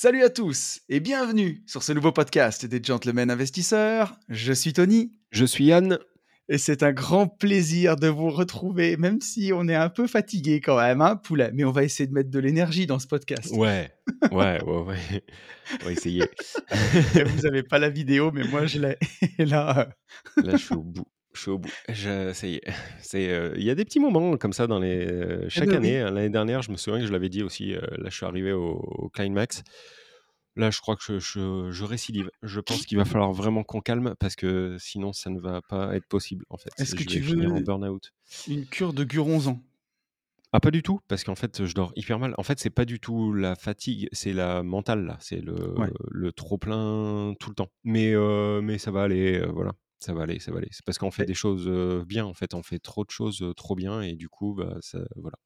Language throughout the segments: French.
Salut à tous et bienvenue sur ce nouveau podcast des Gentlemen Investisseurs. Je suis Tony Je suis Yann. et c'est un grand plaisir de vous retrouver, même si on est un peu fatigué quand même, hein, poulet. Mais on va essayer de mettre de l'énergie dans ce podcast. Ouais, ouais, ouais, ouais. On va essayer. Vous n'avez pas la vidéo, mais moi je l'ai. Et là, euh, Là, je suis au bout. Je suis au bout. Je- euh, Il y a des petits moments comme ça dans les. euh, chaque ben année. hein, L'année dernière, je me souviens que je l'avais dit aussi. euh, là, je suis arrivé au, au Climax. Là, je crois que je, je, je récidive. Je pense qu'il va falloir vraiment qu'on calme parce que sinon, ça ne va pas être possible en fait. Est-ce que tu finir en veux- burn-out. une cure de guronzan? Ah, pas du tout, parce qu'en fait, je dors hyper mal. En fait, c'est pas du tout la fatigue, c'est la mentale, là. C'est le, Ouais. le trop-plein tout le temps. Mais, mais ça va aller, voilà. Ça va aller, ça va aller. C'est parce qu'on fait des choses bien, en fait. On fait trop de choses trop bien, et du coup, bah, ça, voilà.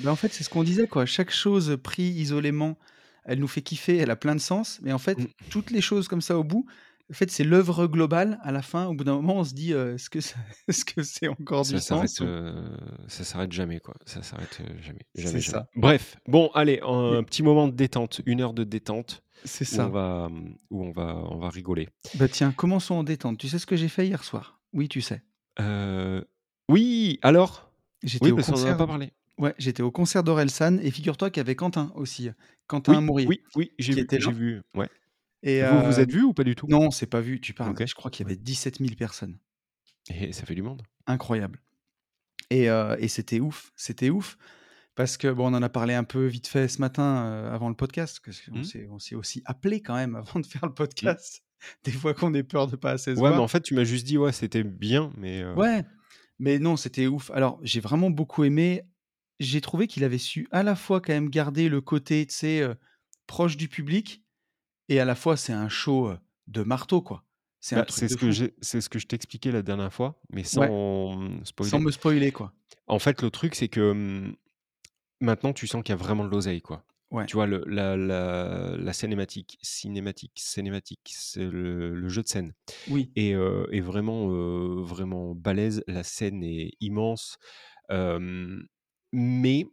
Ben, en fait, c'est ce qu'on disait, quoi. Chaque chose prise isolément, elle nous fait kiffer, elle a plein de sens. Mais en fait, Mm. toutes les choses comme ça au bout, en fait, c'est l'œuvre globale. À la fin, au bout d'un moment, on se dit, euh, est-ce que ça- est-ce que c'est encore Ça du sens ou- euh, ça s'arrête jamais, quoi. Ça s'arrête jamais, C'est jamais, jamais. ça. Bref, bon, allez, un petit moment de détente, une heure de détente, C'est où ça. on va, où on va, on va rigoler. Bah tiens, commençons en détente. Tu sais ce que j'ai fait hier soir? Oui, tu sais. Euh, Oui, alors? J'étais Oui, au parce qu'on en a concert. pas parlé. Ouais, j'étais au concert d'Orelsan et figure-toi qu'il y avait Quentin aussi. Quentin Oui, Mourier. oui, oui, j'ai vu, était là. j'ai vu. Ouais. Et Vous vous euh, êtes vu ou pas du tout? Non, c'est pas vu, tu parles. Ok. Je crois qu'il y avait 17 000 personnes. Et ça fait du monde. Incroyable. Et, euh, et c'était ouf, c'était ouf. Parce que, bon, on en a parlé un peu vite fait ce matin euh, avant le podcast, parce qu'on Mhm. s'est on s'est aussi appelé quand même avant de faire le podcast. Des fois qu'on ait peur de pas assez se Ouais, mais en fait, tu m'as juste dit, ouais, c'était bien, mais. euh, Ouais, mais non, c'était ouf. Alors, j'ai vraiment beaucoup aimé. J'ai trouvé qu'il avait su à la fois quand même garder le côté, tu sais, euh, proche du public, et à la fois, c'est un show de marteau, quoi. C'est bah, ce que fou. j'ai, c'est ce que je t'expliquais la dernière fois, mais sans spoiler. Sans me spoiler, quoi. En fait, le truc, c'est que hum, maintenant, tu sens qu'il y a vraiment de l'oseille, quoi. Ouais. Tu vois, le, la, la, la cinématique, cinématique, cinématique, c'est le, le jeu de scène Oui. est, euh, est vraiment, euh, vraiment balèze. La scène est immense. Euh, mais Et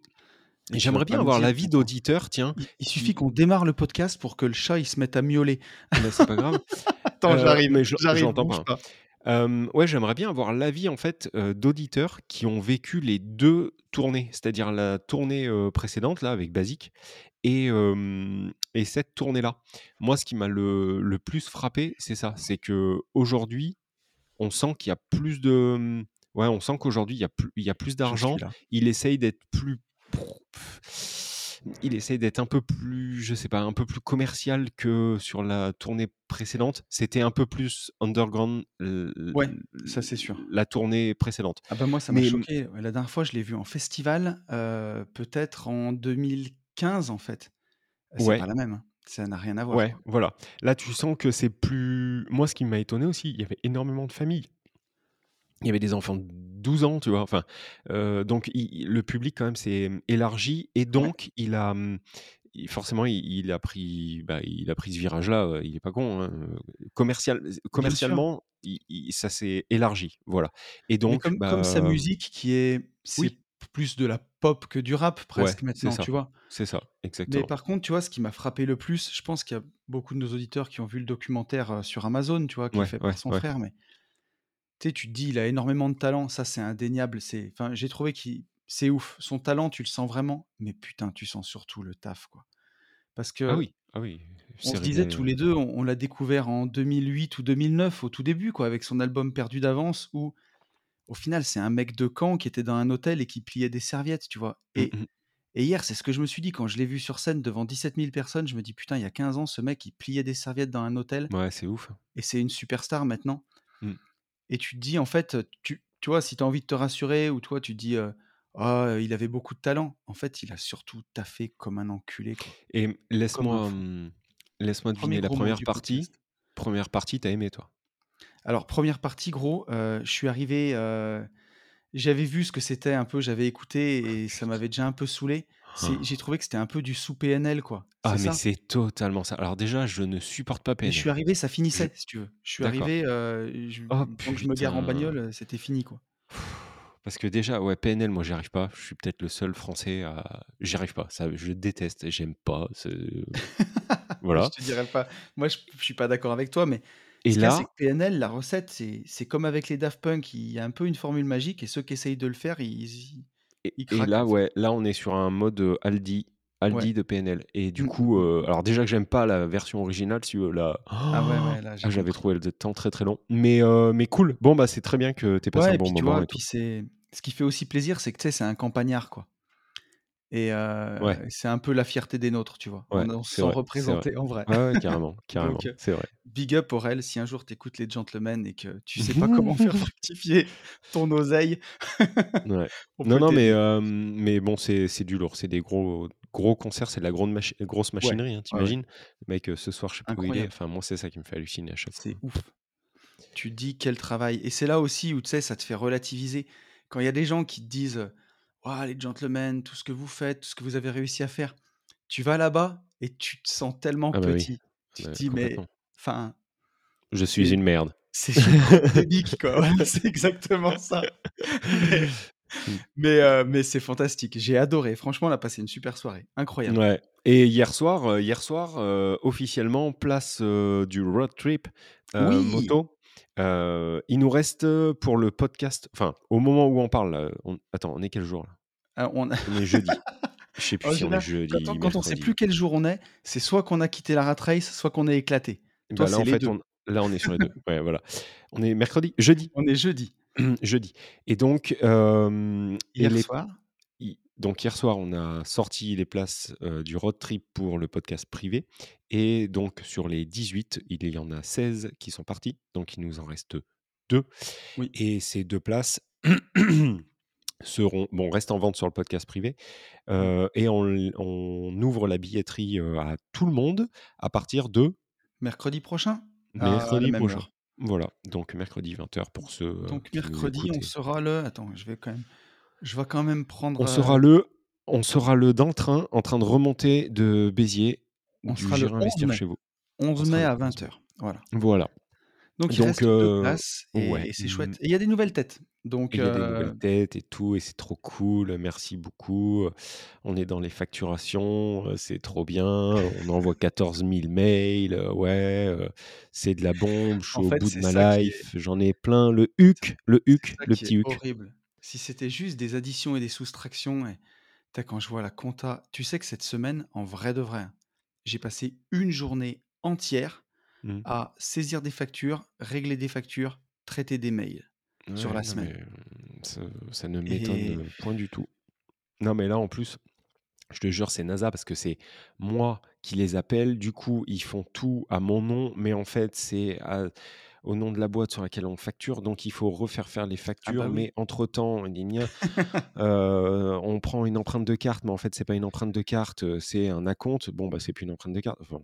j'aimerais bien avoir l'avis d'auditeurs, tiens. Il, il suffit qu'on démarre le podcast pour que le chat il se mette à miauler. Mais c'est pas grave. Attends, Euh, j'arrive, mais j'entends pas. pas. Euh, ouais, j'aimerais bien avoir l'avis en fait euh, d'auditeurs qui ont vécu les deux tournées, c'est-à-dire la tournée euh, précédente là avec Basique et, et cette tournée-là. Moi, ce qui m'a le, le plus frappé, c'est ça, c'est que aujourd'hui, on sent qu'il y a plus de, ouais, on sent qu'aujourd'hui il y a plus, il y a plus d'argent. Il essaye d'être plus il essaye d'être un peu plus, je sais pas, un peu plus commercial que sur la tournée précédente. C'était un peu plus underground Ouais, ça c'est sûr. la tournée précédente. Ah bah moi ça m'a choqué. La dernière fois je l'ai vu en festival, euh, peut-être en 2015 en fait. C'est ouais, pas la même. hein. Ça n'a rien à voir. ouais, voilà. Là, tu sens que c'est plus. Moi, ce qui m'a étonné aussi, il y avait énormément de familles. Il y avait des enfants de 12 ans, tu vois. Enfin, euh, donc il- le public quand même s'est élargi et Ouais. donc il a forcément il, il a pris bah, il a pris ce virage-là. euh, Il est pas con. hein, Commercial, commercialement, il- ça s'est élargi, voilà. Et Mais donc comme, comme sa bah musique qui est, c'est oui, plus de la pop que du rap ouais, presque c'est maintenant, ça, tu vois? c'est ça, Mais exactement. par contre, tu vois, ce qui m'a frappé le plus, je pense qu'il y a beaucoup de nos auditeurs qui ont vu le documentaire sur Amazon, tu vois, qui est Ouais, fait ouais, par son ouais. frère, mais tu sais, tu te dis, il a énormément de talent, ça c'est indéniable. C'est, enfin, j'ai trouvé qu'il, c'est ouf. Son talent, tu le sens vraiment, mais putain, tu sens surtout le taf, quoi. Parce Ah que oui, ah oui, on se disait tous les deux, on, on l'a découvert en 2008 ou 2009 au tout début, quoi, avec son album Perdu d'avance, où au final, c'est un mec de Caen qui était dans un hôtel et qui pliait des serviettes, tu vois. Mm, Et, mm. et hier, c'est ce que je me suis dit quand je l'ai vu sur scène devant 17 000 personnes. Je me dis, putain, il y a 15 ans, ce mec, il pliait des serviettes dans un hôtel Ouais, c'est ouf. et c'est une superstar maintenant. Mm. Et tu te dis, en fait, tu, tu vois, si tu as envie de te rassurer ou toi, tu te dis, euh, Oh, il avait beaucoup de talent. En fait, il a surtout taffé comme un enculé, quoi. Et un laisse-moi, fou. laisse-moi 1er deviner la première partie podcast. Première partie, tu as aimé, toi? Alors, première partie, gros, je suis arrivé, j'avais vu ce que c'était un peu, j'avais Ah écouté et ça m'avait déjà un peu saoulé. C'est j'ai trouvé que c'était un peu du sous PNL, quoi. Ah mais c'est totalement ça. Alors déjà, je ne supporte pas Mais je suis PNL. arrivé, ça Je finissait, si tu veux. Je suis arrivé, heu, je Oh que je me gare en bagnole, c'était fini, quoi. Parce que déjà, ouais, PNL, moi, j'y arrive pas. Je suis peut-être le seul Français à j'y arrive pas. Ça, je déteste, j'aime pas, je voilà. te dirais pas moi, je je suis pas d'accord avec toi, mais Et a, c'est que là PNL, la recette, c'est comme avec les Daft Punk, il y a un peu une formule magique et ceux qui essayent de le faire, ils et là, ouais, là, on est sur un mode, heu, Aldi Ouais. Aldi de PNL et du Mmh, coup, heu, alors déjà que j'aime pas la version originale, si tu veux, là, Ah ouais, ouais, là, ah j'avais trouvé le temps très, très long. Mais heu, mais cool. Bon, bah, c'est très bien que tu aies passé un bon puis, tu moment vois? et Puis c'est ce qui fait aussi plaisir, c'est que, tu sais, c'est un campagnard, quoi et Ouais. c'est un peu la fierté des nôtres, tu vois? Ouais, On se sent représenté en vrai. Ouais, carrément, carrément, c'est vrai. big up Aurel, si un jour tu écoutes les Gentlemen et que tu sais pas comment faire fructifier ton oseille, Non, non, mais mais bon, c'est du lourd. C'est des gros gros concerts, c'est de la grande machi grosse machinerie, hein, Le mec, ce soir, je sais plus où il est. Enfin, moi, c'est ça qui me fait halluciner à chaque fois. C'est ouf. Tu dis: «Quel travail» et c'est là aussi où, tu sais, ça te fait relativiser. Quand il y a des gens qui te disent, «Waouh, les Gentlemen, tout ce que vous faites, tout ce que vous avez réussi à faire». Tu vas là-bas et tu te sens tellement Ah bah, oui, petit. Tu te dis: «Mais enfin, Je suis une merde. c'est bordélique, quoi». C'est exactement ça. Mais Mmh. mais heu, mais c'est fantastique. J'ai adoré. Franchement, on a passé une super soirée. Incroyable. Ouais et hier soir, heu, hier soir, heu, officiellement place, du road trip, Oui! moto? Heu, il nous reste, heu, pour le podcast enfin, au moment où on parle là, on attends, on est quel jour là? Ah, on est jeudi. Je sais plus en si on est général, quand on jeudi, quand on sait plus quel jour on est, c'est soit qu'on a quitté la rat race, soit qu'on est éclaté. Toi, Bah, là, en les fait, 2. on là, on est sur les 2. Ouais, voilà. On est mercredi? Jeudi. On est jeudi. Jeudi et donc et Hier les soir donc hier soir, on a sorti les places, du road trip pour le podcast privé et donc sur les 18, il y en a 16 qui sont partis, donc il nous en reste 2 oui. et ces 2 places seront bon, restent en vente sur le podcast privé, Mmh. et on ouvre la billetterie, à tout le monde à partir de Mercredi prochain? La mercredi prochain. Voilà, donc mercredi 20:00 pour heu, Donc mercredi, on sera le attends, je vais quand même je vais quand même prendre, On sera heu, le on sera le dans le train en train de remonter de Béziers, on sera le J'irai 11 investir mai. chez vous. On 11 sera mai à 11 mai. 20:00. Voilà. Voilà, Donc il donc reste 2 heu, places et ouais, et c'est mmh chouette et il y a des nouvelles têtes. Donc il y a des nouvelles heu, têtes et tout et c'est trop cool, merci beaucoup, on est dans les facturations, heu, c'est trop bien, on envoie 14 000 mails, ouais, c'est de la bombe, je suis en au fait, bout de ma est life, j'en ai plein, le HUC, le HUC, le petit HUC. horrible. Si c'était juste des additions et des soustractions et quand je vois la compta tu sais que cette semaine, en vrai de vrai, j'ai passé une journée entière Mmh. à saisir des factures, régler des factures, traiter des mails sur la semaine ça ça ne et m'étonne, point du tout. Non mais là, en plus Je te jure, c'est NASA parce que c'est moi qui les appelle. Du coup, ils font tout à mon nom, mais en fait, c'est à au nom de la boîte sur laquelle on facture. Donc, il faut refaire faire les ah factures. bah oui. Mais entre-temps, heu, on prend une empreinte de carte, mais en fait, c'est pas une empreinte de carte, heu, c'est un acompte. Bon, bah, c'est plus une empreinte de carte. Enfin,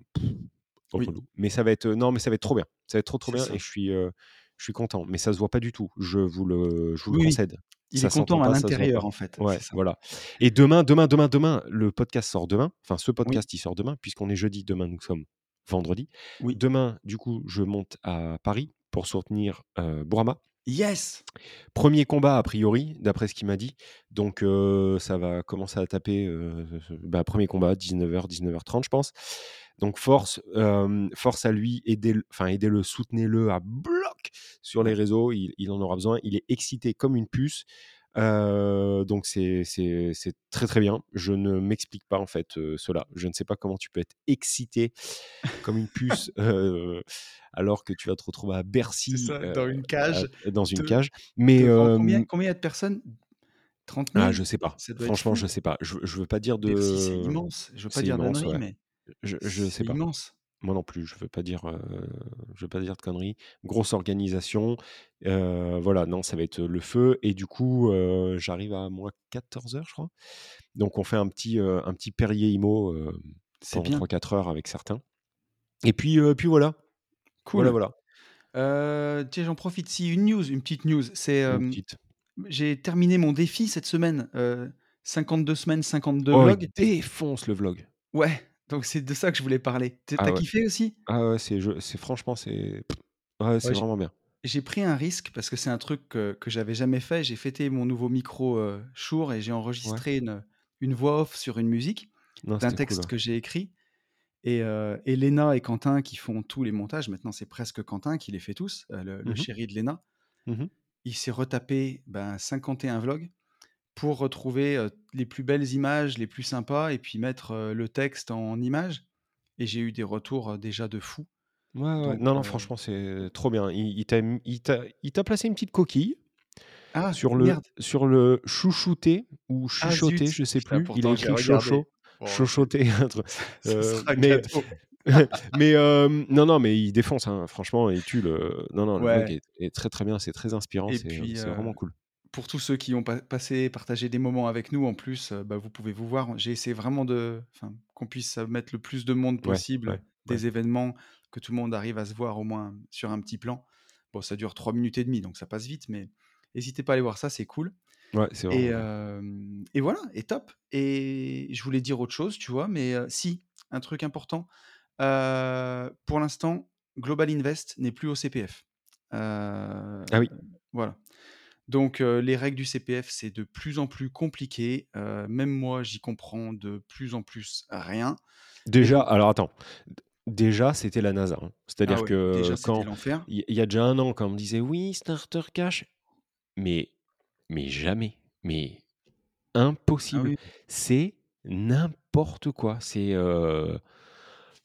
Oui, relou. Mais ça va être, non, mais ça va être trop bien. Ça va être trop, trop bien ça. et je suis, heu, je suis content. Mais ça se voit pas du tout. Je vous le je vous Oui, concède. il est Ça content à pas, l'intérieur, en fait, Ouais, c'est ça. voilà et demain, demain, demain, demain, le podcast sort demain. Enfin, ce Oui, podcast, il sort demain puisqu'on est jeudi, demain, nous sommes vendredi. oui. Demain, du coup, je monte à Paris pour soutenir, heu, Bourama. Yes! Premier combat a priori, d'après ce qu'il m'a dit. Donc, ça va commencer à taper, bah, 1 combat 19:00-19:30 je pense. Donc force, force à lui, aidez-le soutenez-le à bloc sur les réseaux, il il en aura besoin. Il est excité comme une puce, heu, donc c'est très, très bien. Je ne m'explique pas en fait, heu, cela. Je ne sais pas comment tu peux être excité comme une puce, heu, alors que tu vas te retrouver à Bercy, ça, dans une à cage, dans une de cage. Mais, combien combien il y a de personnes? Trente ah, mille? je sais pas. Franchement, je sais pas. Je je veux pas dire Bercy, c'est de immense. Je veux pas dire immense, ouais. mais Je je sais c'est pas. immense. Moi non plus, je veux pas dire, heu, je veux pas dire de conneries. Grosse organisation, voilà, non, ça va être le feu et du coup, j'arrive à moi 14:00 je crois. Donc on fait un petit, un petit Perrier Imo, pendant bien. 3-4 heures avec certains et puis, puis voilà. Voilà, Cool. voilà. Heu, tiens, j'en profite, si une news, une petite news, c'est, j'ai terminé mon défi cette semaine, heu, 52 semaines, 52 Oh, il vlogs. défonce le vlog. Ouais, donc c'est de ça que je voulais parler. Ah as ouais. kiffé aussi? Ah ouais, c'est je c'est franchement, c'est ouais, c'est Ouais, vraiment bien. j'ai pris un risque parce que c'est un truc que que j'avais jamais fait. J'ai fêté mon nouveau micro, Shure et j'ai enregistré une, une voix off sur une musique Non, d'un cool, texte que j'ai écrit et heu et Léna et Quentin qui font tous les montages, maintenant c'est presque Quentin qui les fait tous, le le Mmh mh. chéri de Léna. Mmh mh. Il s'est retapé, ben, 51 vlogs pour retrouver, les plus belles images, les plus sympas et puis mettre, le texte en images et j'ai eu des retours, déjà de fou. Ouais, ouais. Donc Non, non, franchement, c'est trop bien. Il il t'a m il t'a il t'a placé une petite coquille ah sur le merde! sur le chouchouter ou Ah zut! je sais Putain, plus. Il a pourtant écrit regardé. chocho, un truc, ce sera mais cadeau. mais hem, non, non, mais il défonce, hein, franchement, il tue le non, non, le vlog Ouais est est très, très bien, c'est très inspirant, et c'est, puis, c'est vraiment cool. Pour tous ceux qui ont pa passé partagé des moments avec nous en plus, heu, bah, vous pouvez vous voir. J'ai essayé vraiment de qu'on puisse, heu, mettre le plus de monde possible, ouais, ouais. des événements, que tout le monde arrive à se voir au moins sur un petit plan. Bon, ça dure 3 minutes et demie, donc ça passe vite, mais n'hésitez pas à aller voir ça, c'est cool Ouais, c'est et bien. hem et voilà et top et je voulais dire autre chose, tu vois? Mais si, un truc important, pour l'instant, Global Invest n'est plus au CPF. Ah oui. voilà. Donc les règles du CPF, c'est de plus en plus compliqué, même moi, j'y comprends de plus en plus rien Déjà alors attends, déjà, c'était la NASA, hein. ah C'est-à-dire déjà, que c'était quand l'enfer. il y a déjà un an, quand on me disait: «Oui, starter cash», mais mais jamais, mais Ah impossible. oui, C'est n'importe quoi. C'est,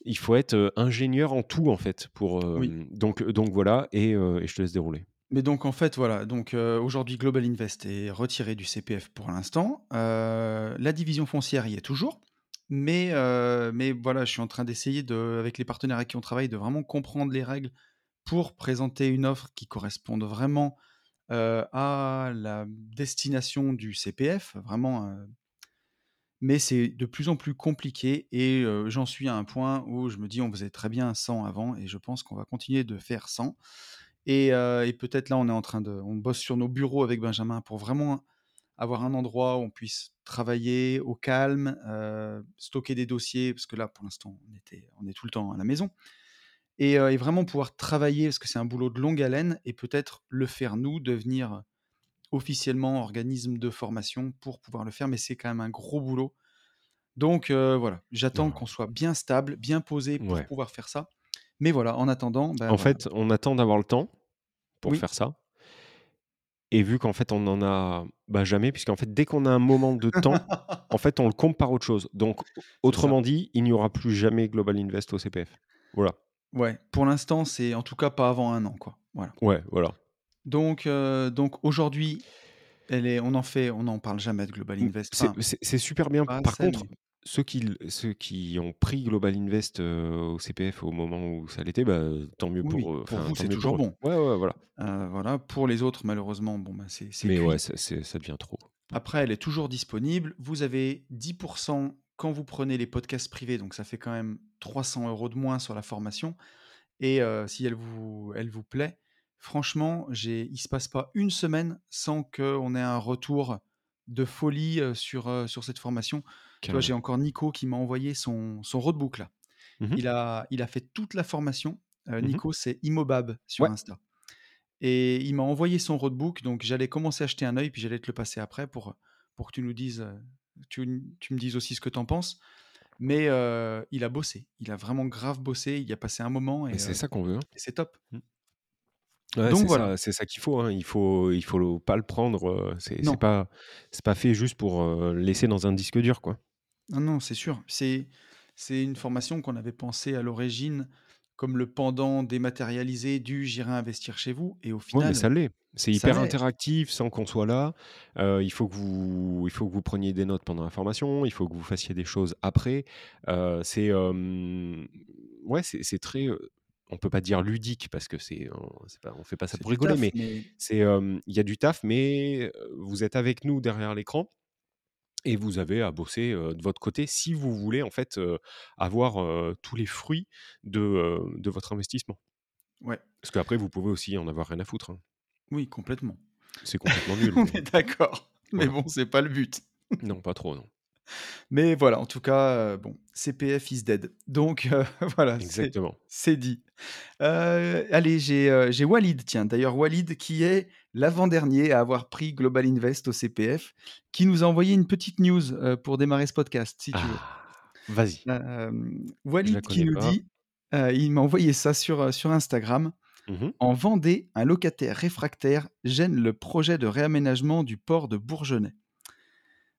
il faut être, ingénieur en tout, en fait, pour, oui. donc donc voilà et je te laisse dérouler. Mais donc en fait, voilà, donc heu, aujourd'hui, Global Invest est retiré du CPF pour l'instant. Heu, la division foncière y est toujours, mais heu, mais voilà, je suis en train d'essayer de avec les partenaires avec qui on travaille, de vraiment comprendre les règles pour présenter une offre qui corresponde vraiment, à la destination du CPF, vraiment, mais c'est de plus en plus compliqué et j'en suis à un point où je me dis: «On faisait très bien sans avant» et je pense qu'on va continuer de faire sans et peut-être là, on est en train de on bosse sur nos bureaux avec Benjamin pour vraiment avoir un endroit où on puisse travailler au calme, stocker des dossiers parce que là, pour l'instant, on était on est tout le temps à la maison et vraiment pouvoir travailler parce que c'est un boulot de longue haleine et peut-être le faire nous, devenir officiellement organisme de formation pour pouvoir le faire, mais c'est quand même un gros boulot. Donc voilà, j'attends qu'on soit bien stable, bien posé pour ouais. pouvoir faire ça. Mais voilà, en attendant, ben En fait, on attend d'avoir le temps pour Oui. faire ça et vu qu'en fait, on en a, bah, jamais puisqu'en fait, dès qu'on a un moment de temps, en fait, on le compte par autre chose. Donc autrement dit, il n'y aura plus jamais Global Invest au CPF. Voilà. Ouais, pour l'instant, c'est en tout cas pas avant un an, quoi. Voilà. Ouais, voilà. Donc heu, donc aujourd'hui, elle est on en fait on n'en parle jamais de Global Invest, c'est enfin, super bien. Par contre, ceux qui ceux qui ont pris Global Invest, heu, au CPF au moment où ça l'était, bah, tant mieux pour oui, eux, pour vous, c'est toujours bon. Ouais, ouais, voilà. Heu, voilà, pour les autres, malheureusement, bon, bah, c'est Mais ouais, ça devient trop. Après, elle est toujours disponible. Vous avez 10% quand vous prenez les podcasts privés, donc ça fait quand même 300 euros de moins sur la formation. Et heu, si elle vous elle vous plaît, franchement, il se passe pas une semaine sans qu'on ait un retour de folie, sur, sur cette formation. Tu vois, j'ai encore Nico qui m'a envoyé son son roadbook là. Mmh mh. Il a il a fait toute la formation. Heu, Mmh Nico, c'est Imobab sur Ouais. Insta et il m'a envoyé son roadbook, donc j'allais commencer à jeter un œil, puis j'allais te le passer après pour, pour que tu nous dises, heu, tu tu me dises aussi ce que tu en penses. Mais heu, il a bossé. Il a vraiment grave bossé. Il y a passé un moment et c'est heu ça qu'on veut, hein. et c'est top. Mmh. Ouais, Donc c'est voilà. c'est ça qu'il faut, hein. Il faut il faut le pas le prendre, c'est c'est pas c'est pas fait juste pour, laisser dans un disque dur, quoi. Non, non, c'est sûr. C'est c'est une formation qu'on avait pensée à l'origine comme le pendant dématérialisé du «J'irai investir chez vous» et au Ouais, mais final, ça l'est. C'est ça hyper l'est. interactif sans qu'on soit là. Heu, il faut que vous il faut que vous preniez des notes pendant la formation, il faut que vous fassiez des choses après. Heu, c'est, ouais, c'est c'est très, on peut pas dire ludique parce que c'est on c'est pas on fait pas ça C'est pour rigoler, taf, mais mais c'est, il y a du taf, mais, vous êtes avec nous derrière l'écran et vous avez à bosser, de votre côté si vous voulez en fait, avoir, tous les fruits de, de votre investissement. ouais, Parce qu'après vous pouvez aussi en avoir rien à foutre, hein. oui, complètement. C'est complètement nul, On est d'accord, mais voilà. bon, c'est pas le but. Non, pas trop, non. Mais voilà, en tout cas, heu, bon, CPF is dead. Donc heu, voilà, c'est Exactement. c'est dit. Heu, allez, j'ai, Walid, tiens, d'ailleurs Walid qui est l'avant-dernier à avoir pris Global Invest au CPF, qui nous a envoyé une petite news, pour démarrer ce podcast, si tu veux. Ah! Vas-y, Walid qui nous pas. dit, il m'a envoyé ça sur, sur Instagram: Mmh mh. «En Vendée, un locataire réfractaire gêne le projet de réaménagement du port de Bourgenais.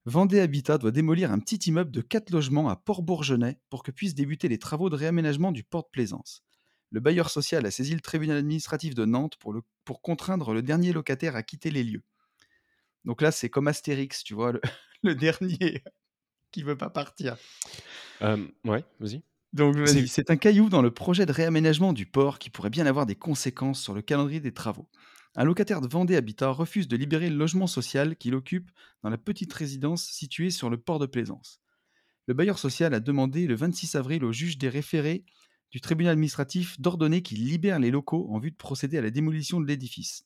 Vendée Habitat doit démolir un petit immeuble de 4 logements à Port-Bourgenais pour que puissent débuter les travaux de réaménagement du port de Plaisance. Le bailleur social a saisi le tribunal administratif de Nantes pour, le- pour contraindre le dernier locataire à quitter les lieux. Donc là, c'est comme Astérix, tu vois, le, le dernier qui veut pas partir. Hem, ouais, vas-y. Donc c'est un caillou dans le projet de réaménagement du port qui pourrait bien avoir des conséquences sur le calendrier des travaux. Un locataire de Vendée Habitat refuse de libérer le logement social qu'il occupe dans la petite résidence située sur le port de Plaisance. Le bailleur social a demandé le 26 avril au juge des référés du tribunal administratif d'ordonner qu'il libère les locaux en vue de procéder à la démolition de l'édifice.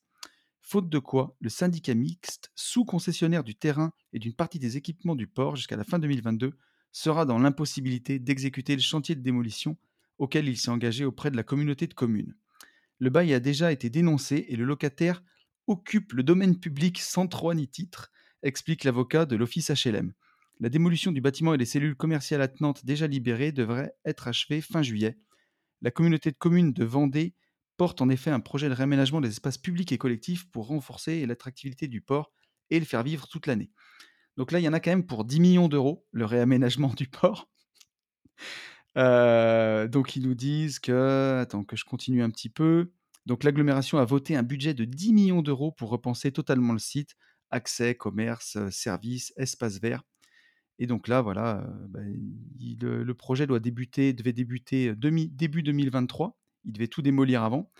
Faute de quoi, le syndicat mixte, sous-concessionnaire du terrain et d'une partie des équipements du port jusqu'à la fin 2022, sera dans l'impossibilité d'exécuter le chantier de démolition auquel il s'est engagé auprès de la communauté de communes. Le bail a déjà été dénoncé et le locataire occupe le domaine public sans droit ni titre, explique l'avocat de l'office HLM. La démolition du bâtiment et des cellules commerciales attenantes déjà libérées devrait être achevée fin juillet. La communauté de communes de Vendée porte en effet un projet de réaménagement des espaces publics et collectifs pour renforcer l'attractivité du port et le faire vivre toute l'année. Donc là, il y en a quand même pour 10 millions d'euros, le réaménagement du port. Heu, donc ils nous disent que attends que je continue un petit peu. Donc l'agglomération a voté un budget de 10 millions d'euros pour repenser totalement le site, accès, commerce, heu, services, espaces verts et donc là voilà, heu, bah, le projet doit débuter devait débuter, début 2023. Il devait tout démolir avant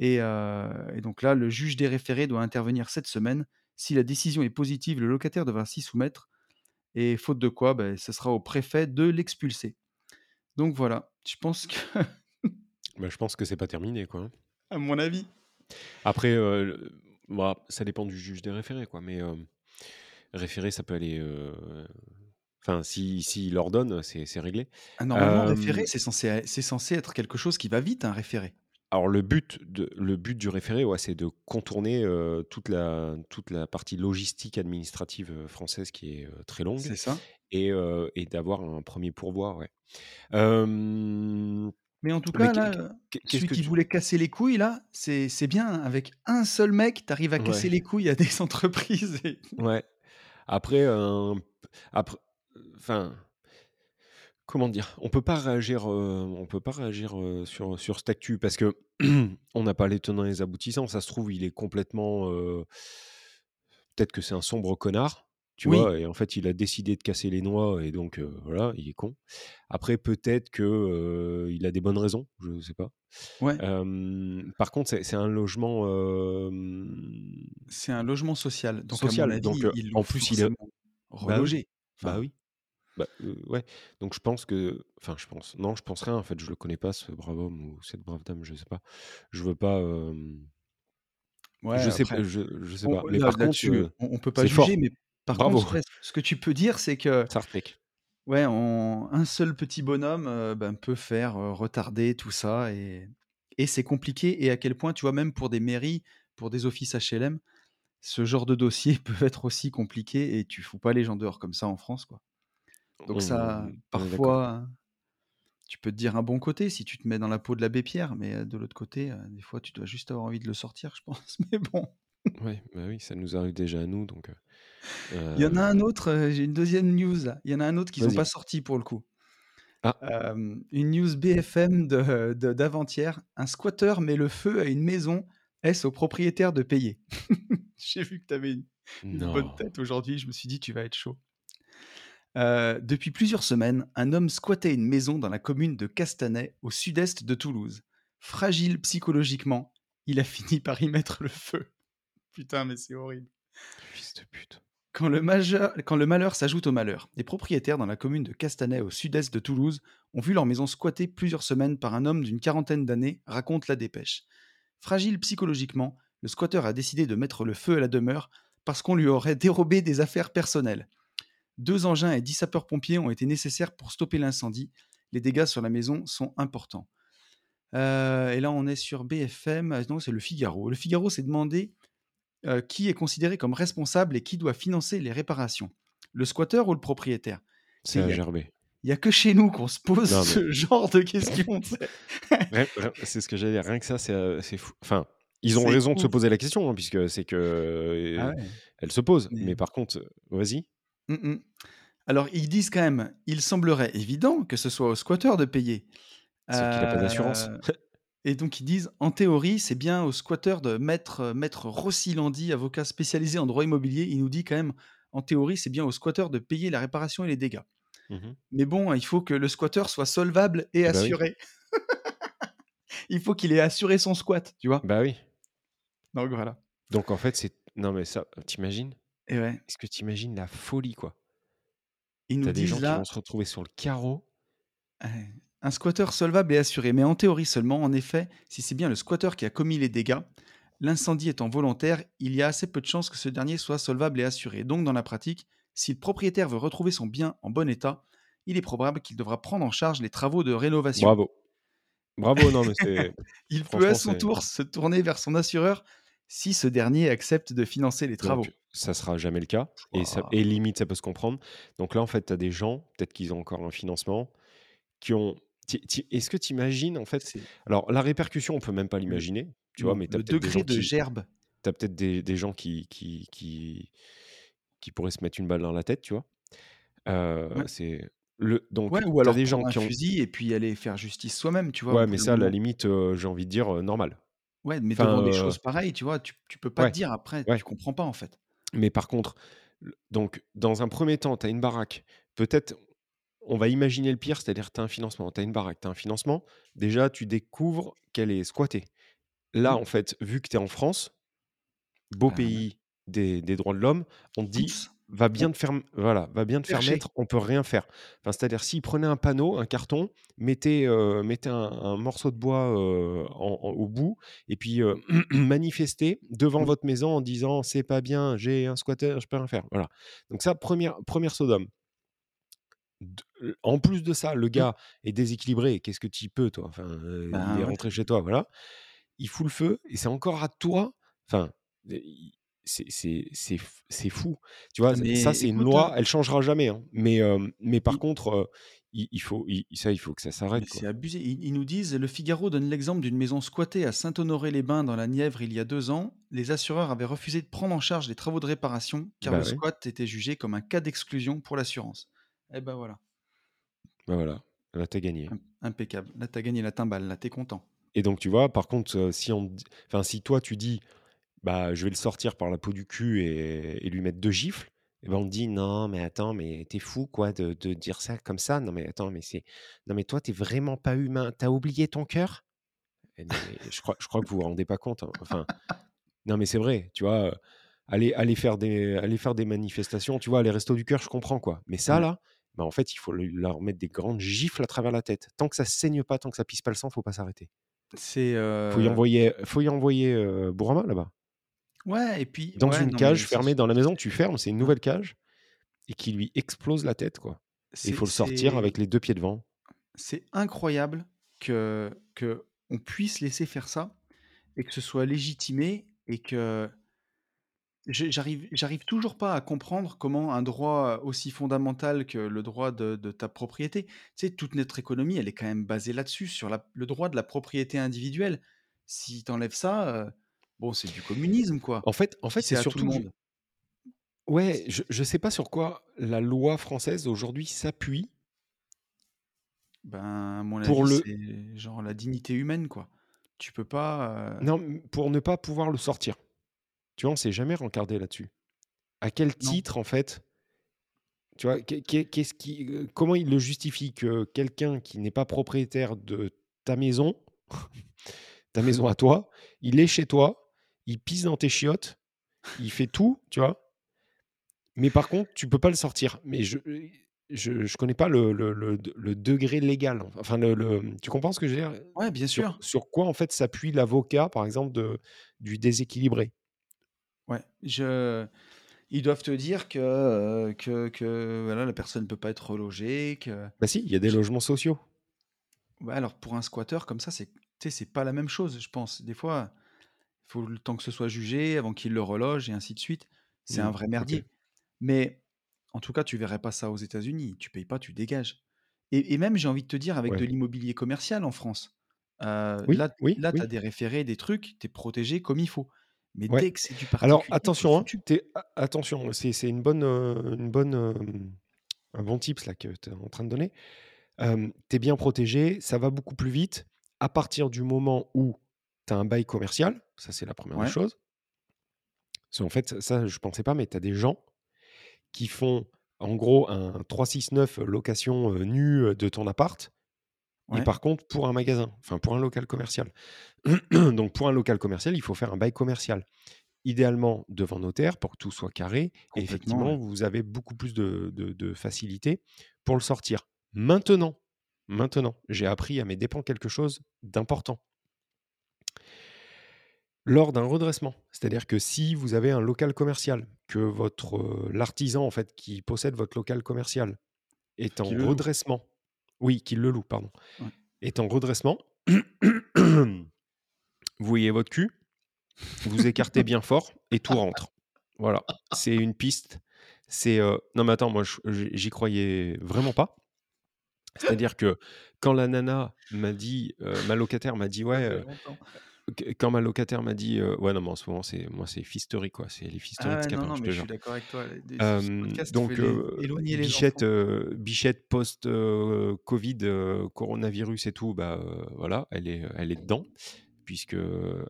et donc là, le juge des référés doit intervenir cette semaine. Si la décision est positive, le locataire devra s'y soumettre et faute de quoi, beh, ce sera au préfet de l'expulser. Donc voilà, je pense que bah, je pense que c'est pas terminé, quoi, hein. À mon avis. Après, le bah, ça dépend du juge des référés, quoi, mais hem, référé, ça peut aller, heu, enfin, si s'il ordonne, c'est c'est réglé. Ah, normalement, référé, c'est censé c'est censé être quelque chose qui va vite, un référé. alors le but de le but du référé, ouais, c'est de contourner, toute la toute la partie logistique administrative, française qui est, très longue C'est ça. Et d'avoir un premier ouais. Hem, Mais en tout cas, là, celui que qui tu voulait casser les couilles, là, c'est bien, hein, avec un seul mec, tu arrives à casser ouais, les couilles à des entreprises et ouais. Après, après enfin, comment dire? On peut pas réagir, on peut pas réagir, sur sur cette actu parce que on n'a pas les tenants et les aboutissants. Ça se trouve, il est complètement, peut-être que c'est un sombre connard, tu oui, vois? Et en fait, il a décidé de casser les noix et donc voilà, il est con. Après, peut-être que, heu, il a des bonnes raisons, je sais pas. ouais, par contre, c'est un logement, c'est un logement social, donc à mon ils en plus, il est bah oui, relogé. bah oui. Bah, ouais, donc je pense que enfin je pense, non, je pense rien en fait, je le connais pas ce brave homme ou cette brave dame, je sais pas. Je veux pas, ouais, je sais après, p je je sais on pas, mais là par contre, heu, on on peut pas juger, fort. mais par contre, Bravo, ce que tu peux dire, c'est que Sartec. Ouais, un seul petit bonhomme, heu, ben, peut faire, retarder tout ça et et c'est compliqué et à quel point, tu vois, même pour des mairies, pour des offices HLM, ce genre de dossier peut être aussi compliqué et tu fous pas les gens dehors comme ça en France, quoi. Donc ça, On parfois, tu peux te dire un bon côté si tu te mets dans la peau de l'abbé Pierre, mais de l'autre côté, des fois, tu dois juste avoir envie de le sortir, je pense, mais bon. Ouais, bah oui, ça nous arrive déjà à nous donc Il y en a heu, un autre, heu, j'ai une deuxième news là, il y en a un autre qu'ils ont vas-y. pas sorti pour le coup. Ah. Hem, une news BFM de de d'avant-hier: «Un squatteur met le feu à une maison, est-ce au propriétaire de payer?» J'ai vu que tu avais une une bonne tête aujourd'hui, je me suis dit: «Tu vas être chaud». Depuis plusieurs semaines, un homme squattait une maison dans la commune de Castanet, au sud-est de Toulouse. Fragile psychologiquement, il a fini par y mettre le feu. Putain, mais c'est horrible. Fils de pute. Quand le, malheur s'ajoute au malheur, les propriétaires dans la commune de Castanet, au sud-est de Toulouse, ont vu leur maison squattée plusieurs semaines par un homme d'une quarantaine d'années, raconte la dépêche. Fragile psychologiquement, le squatteur a décidé de mettre le feu à la demeure parce qu'on lui aurait dérobé des affaires personnelles. Deux engins et dix sapeurs-pompiers ont été nécessaires pour stopper l'incendie. Les dégâts sur la maison sont importants. Euh, et là, on est sur BFM. euh, Non, c'est le Figaro. Le Figaro s'est demandé euh, qui est considéré comme responsable et qui doit financer les réparations. Le squatteur ou le propriétaire? C'est à gerber. Il n'y a que chez nous qu'on se pose Non, mais- ce genre de questions. C'est ce que j'allais dire. Rien que ça, c'est euh, fou. Enfin, ils ont raison de se poser la question, hein, puisque c'est que euh, Ah ouais. elle se pose. Mais- Mais par contre, euh, vas-y. Mm, mm. Alors, ils disent quand même, il semblerait évident que ce soit au squatteur de payer. Sauf qu'il a pas d'assurance. Euh, Et donc, ils disent, en théorie, c'est bien au squatteur de maître, maître Rossi Landy, avocat spécialisé en droit immobilier. Il nous dit quand même, en théorie, c'est bien au squatteur de payer la réparation et les dégâts. Mhm. Mais bon, il faut que le squatteur soit solvable et Bah oui. assuré. il faut qu'il ait assuré son squat, tu vois. Bah oui. Donc voilà. Donc en fait, c'est. Non, mais ça, t'imagines? Et ouais, Est-ce que t'imagines la folie, quoi? Ils nous T'as des gens qui vont se retrouver sur le carreau. Ouais. Un squatteur solvable et assuré, mais en théorie seulement. En effet, si c'est bien le squatteur qui a commis les dégâts, l'incendie étant volontaire, il y a assez peu de chances que ce dernier soit solvable et assuré. Donc, dans la pratique, si le propriétaire veut retrouver son bien en bon état, il est probable qu'il devra prendre en charge les travaux de rénovation. Bravo. Bravo, non, mais c'est. Il peut à son tour se tourner vers son assureur si ce dernier accepte de financer les travaux. Donc, ça sera jamais le cas. Et, ça, Ouah. et limite, ça peut se comprendre. Donc là, en fait, tu as des gens, peut-être qu'ils ont encore un financement, qui ont. Est-ce que tu imagines, en fait. Alors, la répercussion, on peut même pas l'imaginer. Tu vois, mais tu as le degré de qui. gerbe. T'as peut-être des, des gens qui, qui, qui, qui pourraient se mettre une balle dans la tête, tu vois? Euh, Ouais. C'est le donc Ouais, ou alors des gens qui un ont fusil et puis aller faire justice soi-même, tu vois. ouais mais ça à la limite euh, j'ai envie de dire euh, normal Ouais, mais Enfin, devant des choses pareilles, tu vois, tu, tu peux pas ouais, te dire après, ouais. tu comprends pas en fait. mais par contre donc dans un premier temps tu as une baraque peut-être on va imaginer le pire c'est-à-dire tu as un financement tu as une baraque tu as un financement déjà tu découvres qu'elle est squattée. Là Mm. en fait vu que tu es en France beau Ah, pays des, des droits de l'homme on te dit va bien te faire voilà va bien te faire mettre on peut rien faire. Enfin c'est à dire s'il prenait un panneau un carton mettez euh, un, un morceau de bois euh, en- en- au bout et puis euh, manifestez devant Mm. votre maison en disant c'est pas bien j'ai un squatter je peux rien faire voilà. Donc ça première première sodome En plus de ça le gars est déséquilibré qu'est-ce que tu peux toi? Enfin euh, Ben il est ouais. rentré chez toi voilà il fout le feu et c'est encore à toi enfin il- c'est c'est c'est f- c'est fou tu vois Ah, ça c'est une écoute, loi hein, elle changera jamais hein. mais euh, mais par il- contre euh, il, il faut il- ça il faut que ça mais s'arrête c'est abusé. Ils, ils nous disent, le Figaro donne l'exemple d'une maison squattée à Saint-Honoré-les-Bains dans la Nièvre il y a deux ans. Les assureurs avaient refusé de prendre en charge les travaux de réparation car bah le ouais squat était jugé comme un cas d'exclusion pour l'assurance. Eh ben voilà, bah voilà là t'as gagné Im- impeccable. Là, t'as gagné la timbale, là, t'es content. et donc tu vois par contre euh, si on enfin si toi tu dis bah je vais le sortir par la peau du cul et, et lui mettre deux gifles et ben on te dit non mais attends mais t'es fou quoi de, de dire ça comme ça non mais attends mais c'est non mais toi t'es vraiment pas humain t'as oublié ton cœur? Et non, mais je crois je crois que vous vous rendez pas compte hein. enfin non mais c'est vrai tu vois euh, aller aller faire des aller faire des manifestations tu vois les restos du cœur je comprends quoi mais ça Ouais. Bah en fait il faut leur mettre des grandes gifles à travers la tête tant que ça saigne pas tant que ça pisse pas le sang faut pas s'arrêter C'est faut y euh, envoyer faut y envoyer euh, Bourama là-bas ouais, et puis dans ouais, une non cage fermée dans la maison, tu fermes, c'est une nouvelle cage, et qui lui explose la tête, quoi. Il faut le sortir avec les deux pieds devant. c'est incroyable que que on puisse laisser faire ça et que ce soit légitimé et que j'ai- j'arrive j'arrive toujours pas à comprendre comment un droit aussi fondamental que le droit de, de ta propriété, tu sais, toute notre économie, elle est quand même basée là-dessus, sur la- le droit de la propriété individuelle. Si t'enlèves ça, euh, bon, c'est du communisme, quoi. En fait, en Si fait c'est c'est à tout le surtout... monde. Ouais, je, je sais pas sur quoi la loi française aujourd'hui s'appuie Ben, à mon Pour avis, le c'est genre la dignité humaine, quoi. Tu peux pas, heu non, pour ne pas pouvoir le sortir. Tu vois, on s'est jamais rencardé là-dessus. À quel non. titre, en fait, tu vois, qu'est qu'est qu'est-ce qui, heu, comment il le justifie que quelqu'un qui n'est pas propriétaire de ta maison, ta maison à toi, il est chez toi, il pisse dans tes chiottes, il fait tout, tu vois? Mais par contre, tu peux pas le sortir. Mais je je je connais pas le le le de le degré légal, enfin le le tu comprends ce que je veux dire? Ouais, bien Sur sûr. sur quoi, en fait, s'appuie l'avocat, par exemple, de du déséquilibré? Ouais, je ils doivent te dire que, heu, que que voilà, la personne ne peut pas être relogée, que Bah si, il y a des logements sociaux. ouais, alors pour un squatteur comme ça, c'est c'est pas la même chose, je pense. Des fois, il faut le temps que ce soit jugé avant qu'il le reloge et ainsi de suite. C'est un Mmh, vrai merdier. Mais en tout cas, tu verrais pas ça aux États-Unis. Tu payes pas, tu dégages. Et et même, j'ai envie de te dire, avec de l'immobilier commercial en France, heu, Oui, là oui, là, tu as des référés, des trucs, tu es protégé comme il faut. Mais Ouais. dès que c'est du Alors particulier, attention, hein, tu attention, c'est une bonne, heu, une bonne, hem, un bon tips là que tu es en train de donner. Tu es bien protégé, ça va beaucoup plus vite à partir du moment où tu as un bail commercial, ça c'est la première Ouais. Parce qu'en fait, ça je pensais pas, mais tu as des gens qui font en gros un 369 location, nue, de ton appart et par contre pour un magasin, enfin pour un local commercial. Donc pour un local commercial, il faut faire un bail commercial. Idéalement devant notaire pour que tout soit carré et effectivement, ouais. vous avez beaucoup plus de de de facilité pour le sortir. Maintenant, maintenant, j'ai appris à mes dépens quelque chose d'important. Lors d'un redressement, c'est-à-dire que si vous avez un local commercial, que votre, heu, l'artisan en fait qui possède votre local commercial est en redressement oui, qui le loue, pardon, Ouais. est en redressement, vous voyez votre cul, vous écartez bien fort et tout rentre. Voilà, c'est une piste. C'est, heu non mais attends, moi j'y croyais vraiment pas. C'est-à-dire que quand la nana m'a dit, heu, ma locataire m'a dit: «Ouais, fait heu» longtemps. q quand ma locataire m'a dit, ouais non mais en ce moment c'est moi c'est fisterie quoi, c'est les fisteries Ah de ouais, non, Scapin, non, je mais te je suis d'accord avec toi. Les fait donc les bichette, bichette post, covid, coronavirus et tout, bah, voilà, elle est, elle est dedans puisque,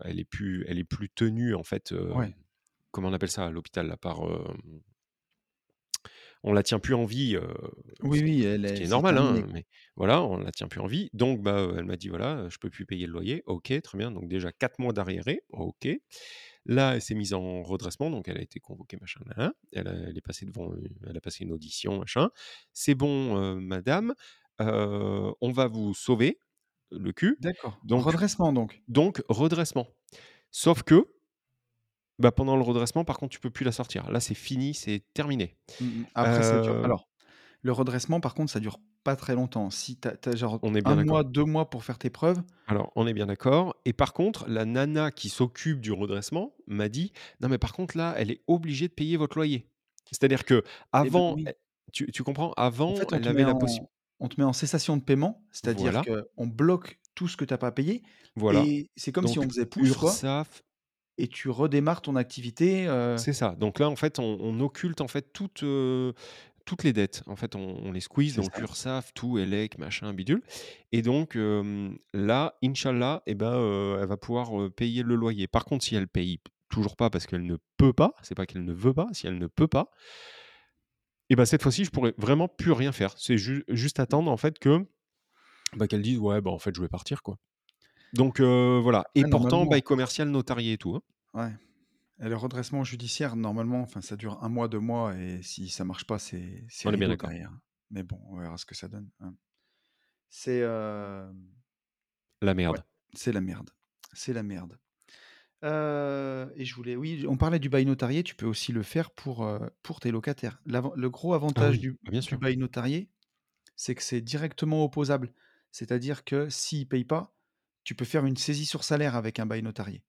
elle est plus elle est plus tenue en fait, Ouais. comment on appelle ça à l'hôpital là? Par, on la tient plus en vie, Oui, oui, elle ce qui est normal, terminé, hein, mais voilà, on la tient plus en vie. Donc bah, heu, elle m'a dit: «Voilà, je peux plus payer le loyer». OK, très bien, donc déjà 4 mois d'arriérés, OK. Là, elle s'est mise en redressement, donc elle a été convoquée, machin. Elle a elle est passée devant, elle a passé une audition, machin. «C'est bon, madame, on va vous sauver le cul, D'accord. donc Redressement donc? donc redressement». Sauf que, bah, pendant le redressement, par contre, tu peux plus la sortir. Là, c'est fini, c'est terminé. Mmh mh. Après dure Heu alors, le redressement par contre ça dure pas très longtemps. Si tu as genre On est 1 bien mois. 2 mois pour faire tes preuves Alors, on est bien d'accord et par contre, la nana qui s'occupe du redressement m'a dit: «Non, mais par contre, là, elle est obligée de payer votre loyer». C'est-à-dire et ben qu'avant, oui. elle tu tu comprends? En Avant, fait, elle te met avait la possi en on te met en cessation de paiement, c'est-à-dire voilà, qu'on bloque tout ce que tu as pas payé voilà. et c'est comme si on faisait pouce quoi URSSAF et tu redémarres ton activité, heu c'est ça. Donc là, en fait, on on occulte, en fait, toutes, heu, toutes les dettes. En fait, on on les squeeze, donc ça. Tout, ELEC, machin, bidule et donc là, Inch'Allah et ben, elle va pouvoir, payer le loyer. Par contre, si elle paye toujours pas parce qu'elle ne peut pas, c'est pas qu'elle ne veut pas, si elle ne peut pas Et bah, cette fois-ci, je pourrais vraiment plus rien faire. C'est ju juste attendre en fait que, bah, qu'elle dise: «Ouais, bah, en fait, je vais partir, quoi». Donc voilà et pourtant bail commercial notarié et tout, hein. ouais le redressement judiciaire normalement, enfin ça dure un mois, 2 mois et si ça marche pas, c'est On est bien rideau d'accord. derrière. Mais bon, on verra ce que ça donne, hein. C'est, hem, La ouais, merde. c'est la merde. C'est la merde. Heu et je voulais oui, on parlait du bail notarié, tu peux aussi le faire pour, pour tes locataires. Le gros Ah avantage oui, du bah, bien du bail notarié, c'est que c'est directement opposable. C'est-à-dire que s'ils payent pas, tu peux faire une saisie sur salaire avec un bail notarié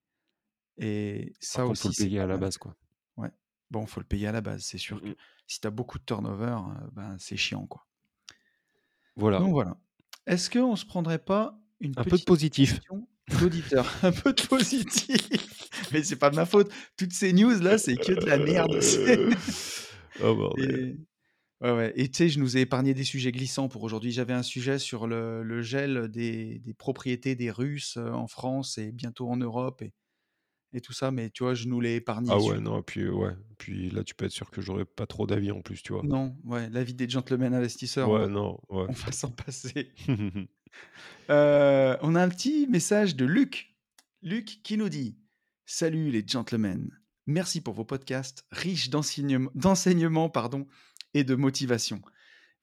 et Par ça contre, faut aussi, le payer à la base, quoi. Ouais. Bon, faut le payer à la base, c'est sûr Mmh que si tu as beaucoup de turnover, heu, ben, c'est chiant, quoi. Voilà, Donc voilà. Est-ce qu'on se prendrait pas une un peu de positif. question d'auditeur? Un peu de positif, mais c'est pas de ma faute. Toutes ces news là, c'est que de la merde, Oh bordel. et Ouais, ouais. Et tu sais, je nous ai épargné des sujets glissants pour aujourd'hui. J'avais un sujet sur le, le gel des, des propriétés des Russes euh, en France et bientôt en Europe et, et tout ça, mais tu vois, je nous l'ai épargné Ah ouais, celui-là. non, et puis ouais, puis là, tu peux être sûr que j'aurais pas trop d'avis en plus, tu vois? Non, ouais, la vie des gentlemen investisseurs, on Ouais, va, non, ouais. on va s'en passer. Euh, on a un petit message de Luc. Luc qui nous dit Salut les gentlemen, merci pour vos podcasts riches d'enseignement, d'enseignement, pardon, et de motivation.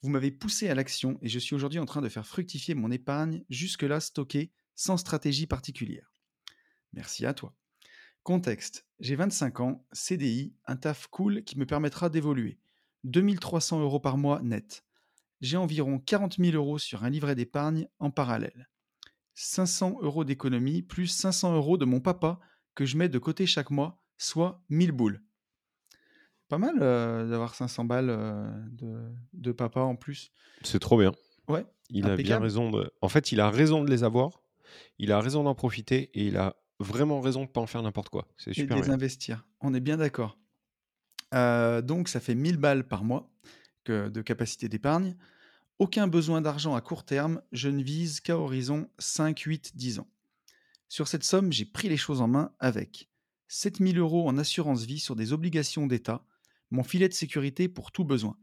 Vous m'avez poussé à l'action et je suis aujourd'hui en train de faire fructifier mon épargne jusque-là stockée sans stratégie particulière. Merci à toi. Contexte j'ai 25 ans, CDI, un taf cool qui me permettra d'évoluer. 2300 euros par mois net. J'ai environ 40 000 euros sur un livret d'épargne en parallèle. 500 euros d'économie plus 500 euros de mon papa que je mets de côté chaque mois, soit 1000 boules. Pas mal euh, d'avoir 500 balles euh, de, de papa en plus. C'est trop bien. Ouais, Il a bien raison de en fait, il a raison de les avoir, il a raison d'en profiter et il a vraiment raison de pas en faire n'importe quoi. C'est Et super de bien. les investir. On est bien d'accord. Euh, donc ça fait 1000 balles par mois que- de capacité d'épargne. Aucun besoin d'argent à court terme, je ne vise qu'à horizon 5, 8, 10 ans. Sur cette somme, j'ai pris les choses en main avec 7000 euros en assurance vie sur des obligations d'État, mon filet de sécurité pour tout besoin.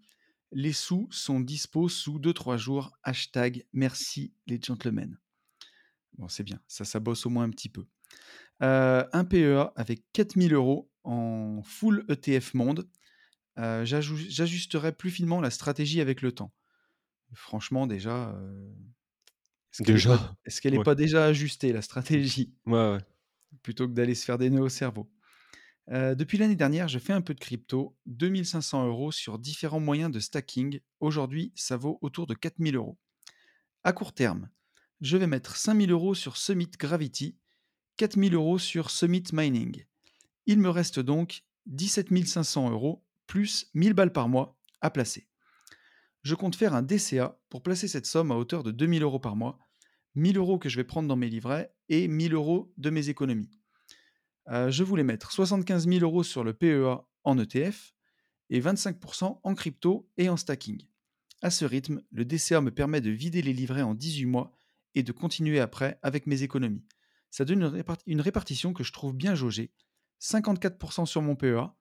Les sous sont dispo sous 2-3 jours. Hashtag merci les gentlemen. Bon, c'est bien, ça, ça bosse au moins un petit peu. Euh, un PEA avec 4000 euros en full ETF monde. Euh, J'ajusterai plus finement la stratégie avec le temps. Franchement, déjà, euh, est-ce qu'elle est Déjà, pas, est-ce qu'elle est ouais. pas déjà ajustée, la stratégie, Ouais, ouais. plutôt que d'aller se faire des nœuds au cerveau Depuis l'année dernière, je fais un peu de crypto, 2500 euros sur différents moyens de stacking. Aujourd'hui, ça vaut autour de 4000 euros. À court terme, je vais mettre 5000 euros sur Summit Gravity, 4000 euros sur Summit Mining. Il me reste donc 17 500 euros plus 1000 balles par mois à placer. Je compte faire un DCA pour placer cette somme à hauteur de 2000 euros par mois, 1000 euros que je vais prendre dans mes livrets et 1000 euros de mes économies. Euh, je voulais mettre 75 000 euros sur le PEA en ETF et 25% en crypto et en stacking. À ce rythme, le DCA me permet de vider les livrets en 18 mois et de continuer après avec mes économies. Ça donne une, répart- une répartition que je trouve bien jaugée. 54% sur mon PEA,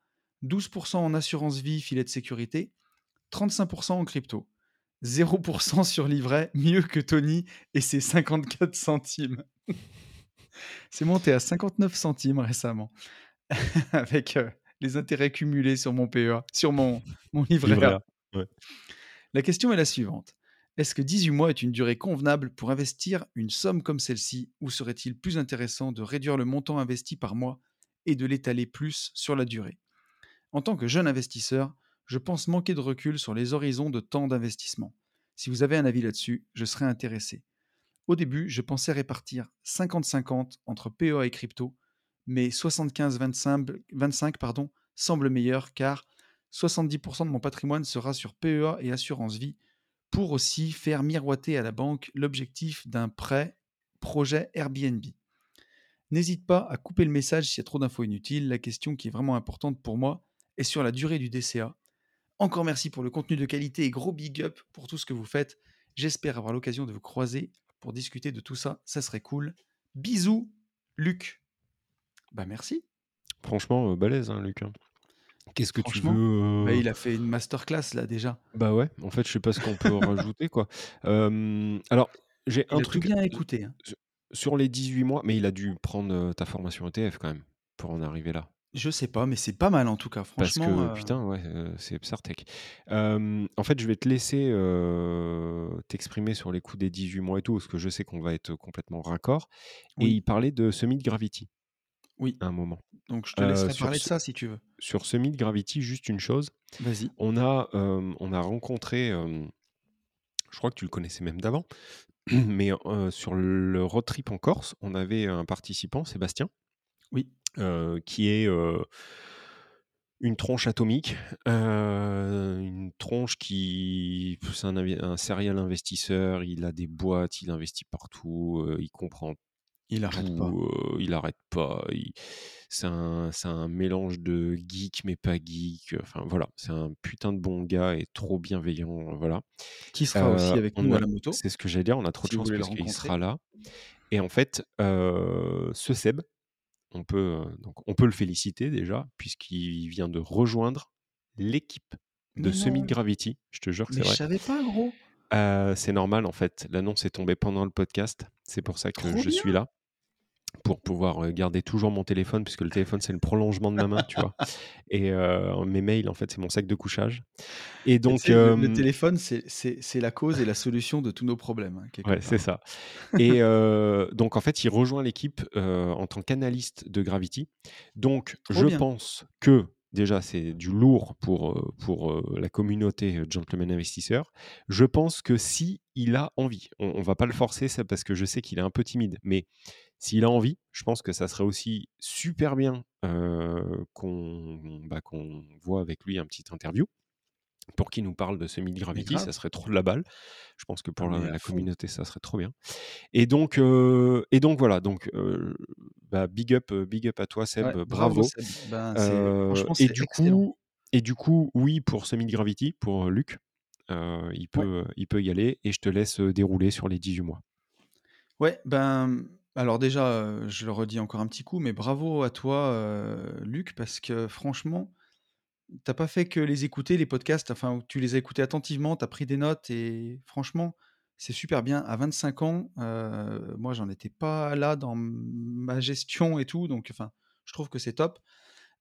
12% en assurance vie, filet de sécurité, 35% en crypto. 0% sur livret, mieux que Tony et ses 54 centimes. C'est monté à 59 centimes récemment, avec euh, les intérêts cumulés sur mon PEA, sur mon, mon livret Livret A. A, ouais. La question est la suivante. Est-ce que 18 mois est une durée convenable pour investir une somme comme celle-ci ou serait-il plus intéressant de réduire le montant investi par mois et de l'étaler plus sur la durée? En tant que jeune investisseur, je pense manquer de recul sur les horizons de temps d'investissement. Si vous avez un avis là-dessus, je serais intéressé. Au début, je pensais répartir 50-50 entre PEA et crypto, mais 75-25 25, pardon, semble meilleur car 70% de mon patrimoine sera sur PEA et assurance vie pour aussi faire miroiter à la banque l'objectif d'un prêt projet Airbnb. N'hésite pas à couper le message s'il y a trop d'infos inutiles. La question qui est vraiment importante pour moi est sur la durée du DCA. Encore merci pour le contenu de qualité et gros big up pour tout ce que vous faites. J'espère avoir l'occasion de vous croiser pour discuter de tout ça. Ça serait cool. Bisous, Luc. Bah merci. Franchement, euh, balèze, hein, Luc. Qu'est-ce que tu veux Bah, euh, il a fait une masterclass là déjà. Bah ouais, en fait, je sais pas ce qu'on peut rajouter, quoi. Euh, alors, j'ai un a truc bien écouté. hein. sur- les 18 mois, mais il a dû prendre euh, ta formation ETF quand même pour en arriver là. Je sais pas, mais c'est pas mal en tout cas. Parce Franchement, que, euh, putain, ouais, c'est Psartec. Euh, en fait, je vais te laisser t'exprimer sur les coups des 18 mois et tout, parce que je sais qu'on va être complètement raccord. Et il parlait de Summit Gravity oui. à un moment. Donc je te Euh, laisserai parler de ce- ça si tu veux. Sur Summit Gravity, juste une chose. Vas-y. On a, euh, on a rencontré, euh, je crois que tu le connaissais même d'avant, mais sur le road trip en Corse, on avait un participant, Sébastien, Oui. qui est une tronche atomique, euh, une tronche qui, c'est un, un serial investisseur, il a des boîtes, il investit partout, euh, il comprend Il arrête pas. euh, il arrête pas. il- c'est un, mélange de geek mais pas geek. Enfin voilà, c'est un putain de bon gars et trop bienveillant. Voilà. Qui sera aussi Euh, avec nous à la moto. c'est ce que j'allais dire, on a trop si de chance parce qu'il sera là. Et en fait, euh, ce Seb, on peut, euh, donc, on peut le féliciter déjà, puisqu'il vient de rejoindre l'équipe de Semi. Gravity. Je te jure que Mais c'est je vrai. savais pas, gros. Euh, c'est normal en fait. L'annonce est tombée pendant le podcast. C'est pour ça que Trop je suis là. Pour pouvoir euh, garder toujours mon téléphone, puisque le téléphone c'est le prolongement de ma main, tu vois. Et euh, mes mails, en fait, c'est mon sac de couchage. Et donc, le, le téléphone, c'est- la cause et la solution de tous nos problèmes, hein, Ouais, c'est ça. Et donc, en fait, il rejoint l'équipe en tant qu'analyste de Gravity. Donc, Trop je bien. pense que déjà, c'est du lourd pour, euh, euh, la communauté euh, Gentleman Investisseur. Je pense que si il a envie, on, on va pas le forcer, ça, parce que je sais qu'il est un peu timide, mais s'il a envie, je pense que ça serait aussi super bien qu'on bah, voit avec lui un petit interview pour qu'il nous parle de Mais Gravity, ça serait trop de la balle. Je pense que Ah, pour mais la, communauté, ça serait trop bien. Et donc, euh, et donc voilà, donc euh, bah, big up, euh, big up à toi Seb, Ouais, bravo, bravo. Seb. Ben, Euh, et du excellent. coup, et du coup, oui pour ce Mid Gravity, pour Luc, il peut, il peut y aller. Et je te laisse dérouler sur les 18 mois. Ouais, ben, alors déjà, je le redis encore un petit coup, mais bravo à toi, Luc, parce que franchement, t'as pas fait que les écouter, les podcasts, enfin, tu les as écoutés attentivement, t'as pris des notes, et franchement, c'est super bien. À 25 ans, euh, moi, j'en étais pas là dans ma gestion et tout, donc, enfin, je trouve que c'est top.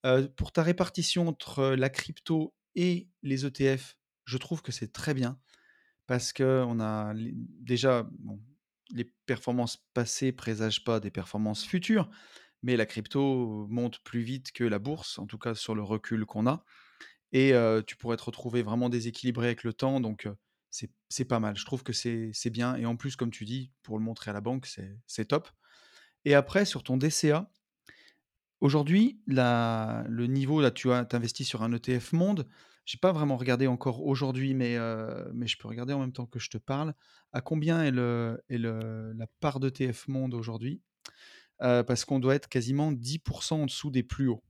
Euh, pour ta répartition entre la crypto et les ETF, je trouve que c'est très bien parce que on a déjà les performances passées présagent pas des performances futures, mais la crypto monte plus vite que la bourse, en tout cas sur le recul qu'on a, et tu pourrais te retrouver vraiment déséquilibré avec le temps, donc c'est pas mal. Je trouve que c'est bien, et en plus, comme tu dis, pour le montrer à la banque, c'est top. Et après, sur ton DCA, Aujourd'hui, le niveau, là, tu as investi sur un ETF monde. J'ai pas vraiment regardé encore aujourd'hui, mais, mais je peux regarder en même temps que je te parle. À combien est le est le la part d'ETF monde aujourd'hui? Heu, parce qu'on doit être quasiment 10 en dessous des plus hauts.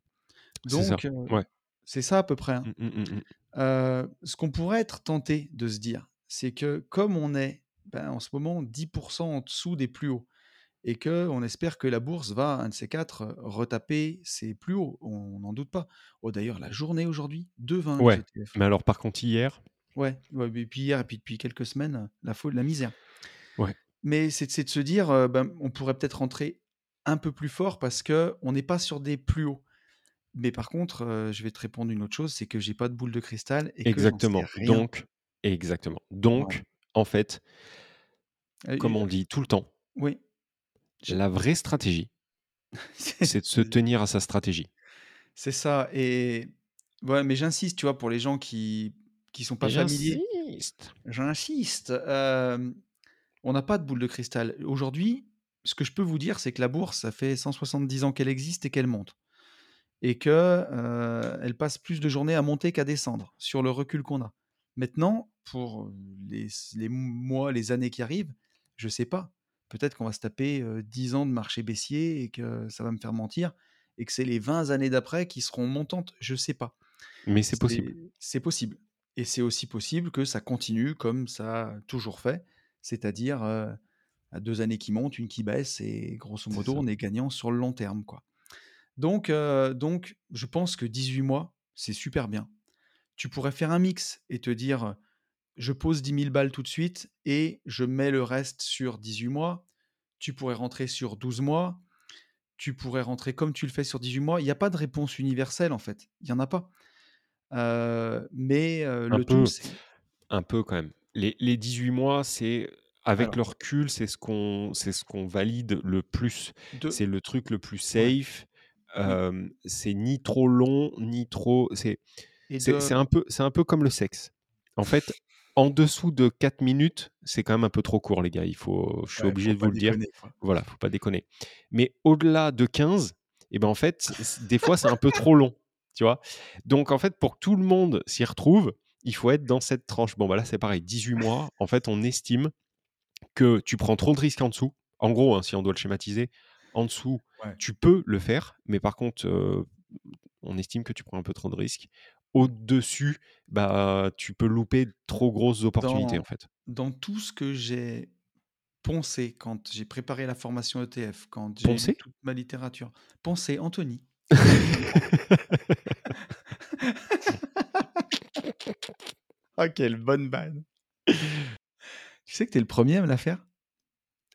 C'est ça. Donc, Ouais. c'est ça à peu près, hein. Mm, mm, mm, mm. Heu, ce qu'on pourrait être tenté de se dire, c'est que comme on est, ben, en ce moment 10% en dessous des plus hauts et que on espère que la bourse va, un de ces 4, heu, retaper ses plus hauts, on n'en doute pas. Oh d'ailleurs la journée aujourd'hui, 2,20 les Ouais. ETF. Mais alors, par contre, hier, Ouais, ouais, et puis hier et puis depuis quelques semaines, la folie, la misère. ouais. Mais c'est de se dire, heu, ben, on pourrait peut-être rentrer un peu plus fort parce qu'on n'est pas sur des plus hauts. Mais par contre, je vais te répondre une autre chose, c'est que j'ai pas de boule de cristal et que Exactement. rien. Donc, exactement. Donc, en fait, comme on dit tout le temps, oui, la vraie stratégie, c'est de se tenir à sa stratégie. c'est ça et ouais, mais j'insiste, tu vois, pour les gens qui qui sont pas familiers J'insiste. On n'a pas de boule de cristal. Aujourd'hui, ce que je peux vous dire, c'est que la bourse, ça fait 170 ans qu'elle existe et qu'elle monte et que, heu, elle passe plus de journées à monter qu'à descendre, sur le recul qu'on a. Maintenant, pour, les mois, les années qui arrivent, je sais pas. Peut-être qu'on va se taper, heu, 10 ans de marché baissier et que ça va me faire mentir et que c'est les 20 années d'après qui seront montantes, je sais pas. Mais c'est possible. C'est possible et c'est aussi possible que ça continue comme ça a toujours fait, c'est-à-dire, 2 années qui montent, une qui baisse et grosso modo, on est gagnant sur le long terme, quoi. Donc heu, donc je pense que 18 mois, c'est super bien. Tu pourrais faire un mix et te dire, «Je pose 10 000 balles tout de suite et je mets le reste sur 18 mois». Tu pourrais rentrer sur 12 mois, tu pourrais rentrer comme tu le fais sur 18 mois. Il y a pas de réponse universelle, en fait, il y en a pas. Heu, mais Un le tout, c'est un peu quand même. Les, les 18 mois, c'est avec alors le recul, c'est ce qu'on c'est ce qu'on valide le plus. 2 C'est le truc le plus ouais, safe. oui euh, c'est ni trop long, ni trop. C'est de un peu c'est un peu comme le sexe. En fait, en dessous de 4 minutes, c'est quand même un peu trop court, les gars. Il faut, je suis ouais, obligé de vous le dire. quoi. Voilà, faut pas déconner. Mais au-delà de 15, et ben en fait, des fois, c'est un peu trop long. Tu vois? Donc, en fait, pour que tout le monde s'y retrouve, il faut être dans cette tranche. Bon, bah là, c'est pareil. 18 mois, en fait, on estime que tu prends trop de risques en dessous. En gros, hein, si on doit le schématiser, en dessous, Ouais. tu peux le faire, mais par contre, euh, on estime que tu prends un peu trop de risques. Au-dessus, bah, tu peux louper trop grosses opportunités, Dans en fait. dans tout ce que j'ai poncé quand j'ai préparé la formation ETF, quand j'ai toute ma littérature poncé, Anthony. Ah quelle bonne vanne! Tu sais que tu es le 1er à me la faire?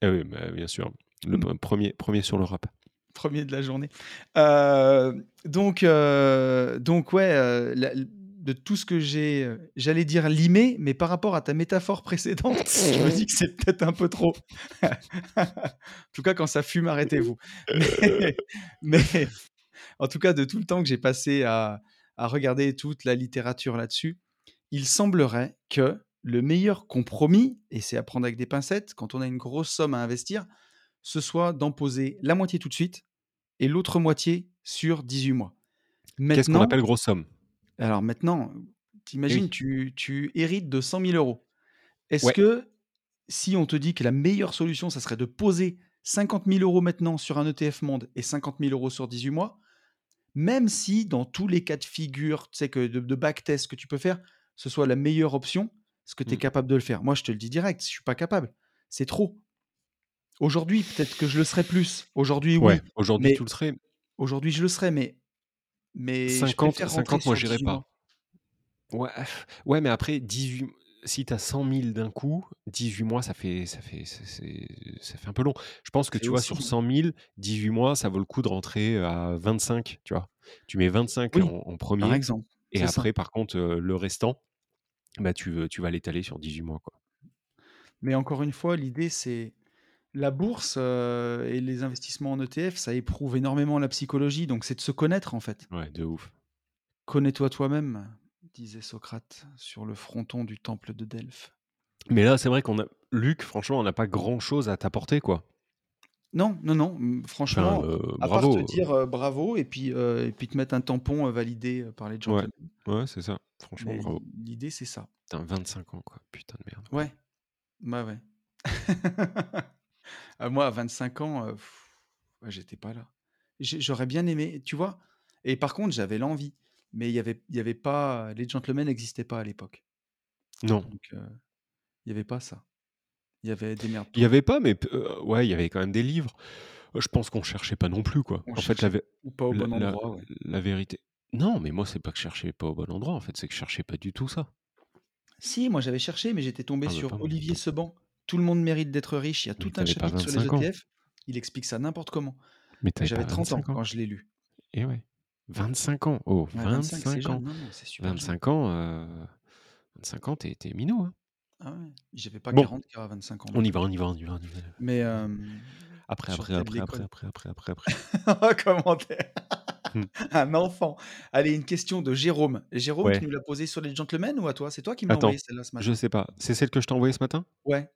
Ah oui, bah, bien sûr. Le Mmh. premier premier sur le rap. 1er de la journée. Heu, donc heu, donc ouais, la l de tout ce que j'ai, j'allais dire limé, mais par rapport à ta métaphore précédente, je me dis que c'est peut-être un peu trop. En tout cas, quand ça fume, arrêtez-vous. Mais mais en tout cas, de tout le temps que j'ai passé à à regarder toute la littérature là-dessus, il semblerait que le meilleur compromis, et c'est à prendre avec des pincettes, quand on a une grosse somme à investir, ce soit d'en poser la moitié tout de suite et l'autre moitié sur 18 mois. Qu'est-ce qu'on appelle grosse somme? alors maintenant, tu imagines, Oui. tu tu hérites de 100 000 €. Est-ce Ouais. que si on te dit que la meilleure solution, ça serait de poser 50 000 € maintenant sur un ETF monde et 50 000 € sur 18 mois, même si dans tous les cas de figure, tu sais que de de backtest que tu peux faire, ce soit la meilleure option, est-ce que tu es Mmh. capable de le faire? Moi, je te le dis direct, je suis pas capable. C'est trop. Aujourd'hui, peut-être que je le serais plus. Aujourd'hui, oui, aujourd'hui, tu le serais. aujourd'hui, je le serais, mais mais je 50 préfère rentrer 50 moi, sur j'irais 18 mois. pas. Ouais, ouais, mais après 18 m si tu as 100 000 d'un coup, 18 mois, ça fait ça fait ça fait un peu long. Je pense que, tu vois, sur long. 100 000, 18 mois, ça vaut le coup de rentrer à 25, tu vois? Tu mets 25 Oui, en en par 1er exemple, et ça. après, par contre, heu, le restant, bah, tu, heu, tu vas l'étaler sur 18 mois, quoi. Mais encore une fois, l'idée, c'est la bourse, et les investissements en ETF, ça éprouve énormément la psychologie, donc c'est de se connaître, en fait. Ouais, de ouf. «Connais-toi toi-même», disait Socrate sur le fronton du temple de Delphes. Mais là, c'est vrai qu'on a Luc, franchement, on n'a pas grand-chose à t'apporter, quoi. Non, non, non, Enfin, franchement, à part te bravo, dire, bravo et puis, heu et puis te mettre un tampon, validé, par les Ouais, gentlemen. ouais, c'est ça. Franchement, Mais bravo. l'i l'idée, c'est ça. Putain, 25 ans, quoi. Putain de merde. Ouais. Bah, ouais. Ah moi, à 25 ans, j'étais pas là. J'aurais bien aimé, tu vois? Et par contre, j'avais l'envie, mais il y avait y avait pas les gentlemen n'existaient pas à l'époque. Non. Donc il y avait pas ça. Il y avait Il y démerde-toi. avait pas, mais ouais, il y avait quand même des livres. Heu, je pense qu'on cherchait pas non plus, quoi. On En fait, la pas au la bon la endroit, ouais. la vérité non, mais moi, c'est pas que je cherchais pas au bon endroit, en fait, c'est que je cherchais pas du tout ça. Si, moi, j'avais cherché, mais j'étais tombé Ah bah, sur. Olivier Seban. «Tout le monde mérite d'être riche», il y a Mais tout un chapitre sur les 25 ans. ETF. Il explique ça n'importe comment. Mais j'avais 30 ans 25 ans. quand je l'ai lu. Et ouais. 25 ans. Oh, Ouais, 25, c'est 25 ans. jeune. Non, non, c'est super jeune. 25 ans, heu, 25 ans, tu es tu es minot, hein. Ah ouais, j'avais pas Bon, 40 K à 25 ans on y va, on y va, on y va, on y va. Mais Après, je après, après, après, l'école. après, après, après, après. Comment tu es Mmh. un enfant. Allez, une question de Jérôme. Jérôme Ouais. nous l'a posée sur les gentlemen ou à toi? C'est toi qui me l'as Attends, envoyée celle-là ce je matin? sais pas. C'est celle que je t'ai envoyée ce matin? Ouais.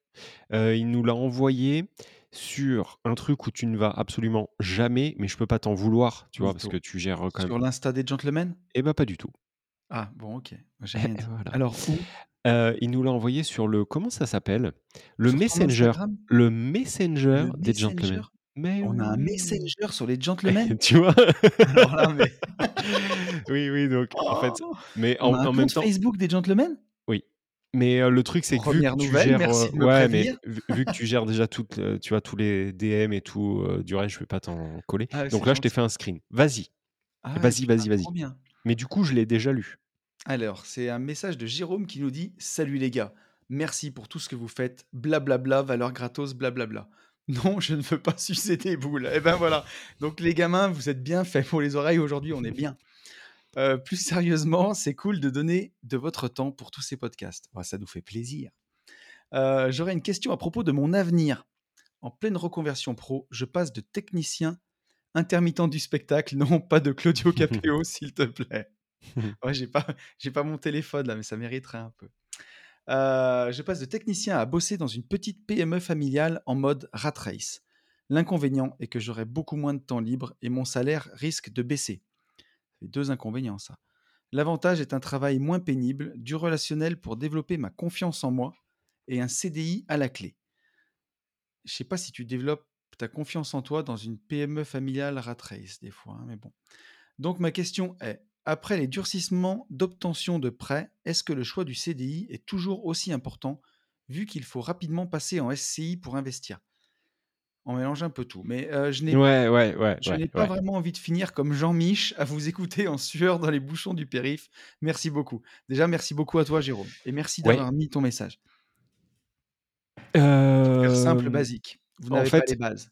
Heu, il nous l'a envoyée sur un truc où tu ne vas absolument jamais, mais je peux pas t'en vouloir, tu vois? Parce Mytho. que tu gères, heu, quand même Sur l'Insta des gentlemen? Eh bah, pas du tout. Ah bon, OK. J'ai rien dit. voilà. Alors où? Heu, il nous l'a envoyé sur le comment ça s'appelle? Le Sur ton Messenger. Instagram? Le Messenger Le des Messenger? gentlemen. Mais On a un oui! Messenger sur les gentlemen? Tu vois? Alors là, mais Oui, oui, donc en fait mais On en a un en même compte temps Facebook des gentlemen? oui, mais heu, le truc, c'est que vu que 1re tu nouvelle, gères, heu merci de me ouais, mais prévenir. vu vu que tu gères déjà toutes, heu, tu vois, tous les DM et tout, heu, du reste, je vais pas t'en coller. Ah, Donc c'est là, je t'ai gentil. fait un screen. Vas-y. Ah Vas-y, vas-y, vas-y. trop bien. Mais du coup, je l'ai déjà lu. Alors, c'est un message de Jérôme qui nous dit: «Salut les gars, merci pour tout ce que vous faites, blablabla, valeur gratos, blablabla. Non, je ne veux pas sucer des boules». Et ben voilà, donc les gamins, vous êtes bien faits pour les oreilles aujourd'hui, on est bien. Heu, plus sérieusement, c'est cool de donner de votre temps pour tous ces podcasts. Ça nous fait plaisir. Heu, j'aurais une question à propos de mon avenir. En pleine reconversion pro, je passe de technicien intermittent du spectacle, non pas de Claudio Capéo, s'il te plaît. J'ai pas pas mon téléphone là, mais ça mériterait un peu. Heu, je passe de technicien à bosser dans une petite PME familiale en mode rat race. L'inconvénient est que j'aurai beaucoup moins de temps libre et mon salaire risque de baisser. C'est 2 inconvénients ça. L'avantage est un travail moins pénible, du relationnel pour développer ma confiance en moi et un CDI à la clé. Je sais pas si tu développes ta confiance en toi dans une PME familiale rat race des fois, hein, mais bon. Donc ma question est, après les durcissements d'obtention de prêts, est-ce que le choix du CDI est toujours aussi important vu qu'il faut rapidement passer en SCI pour investir? On mélange un peu tout, mais euh, je n'ai Ouais, ouais, ouais, je ouais, n'ai pas vraiment envie de finir comme Jean-Mich à vous écouter en sueur dans les bouchons du périph. Merci beaucoup. Déjà, merci beaucoup à toi, Jérôme, et merci d'avoir mis ton message. Super simple, Euh, basique. Vous en n'avez pas les bases.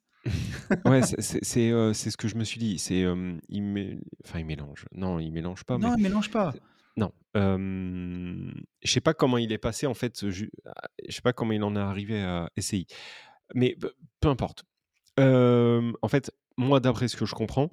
Ouais, c'est euh, c'est ce que je me suis dit. C'est, euh, il mé- enfin, il mélange. Non, il mélange pas, mais Non, mélange pas. non. Euh, je sais pas comment il est passé en fait. à- Je sais pas comment il en est arrivé à SCI. Mais peu importe. En fait, moi, d'après ce que je comprends,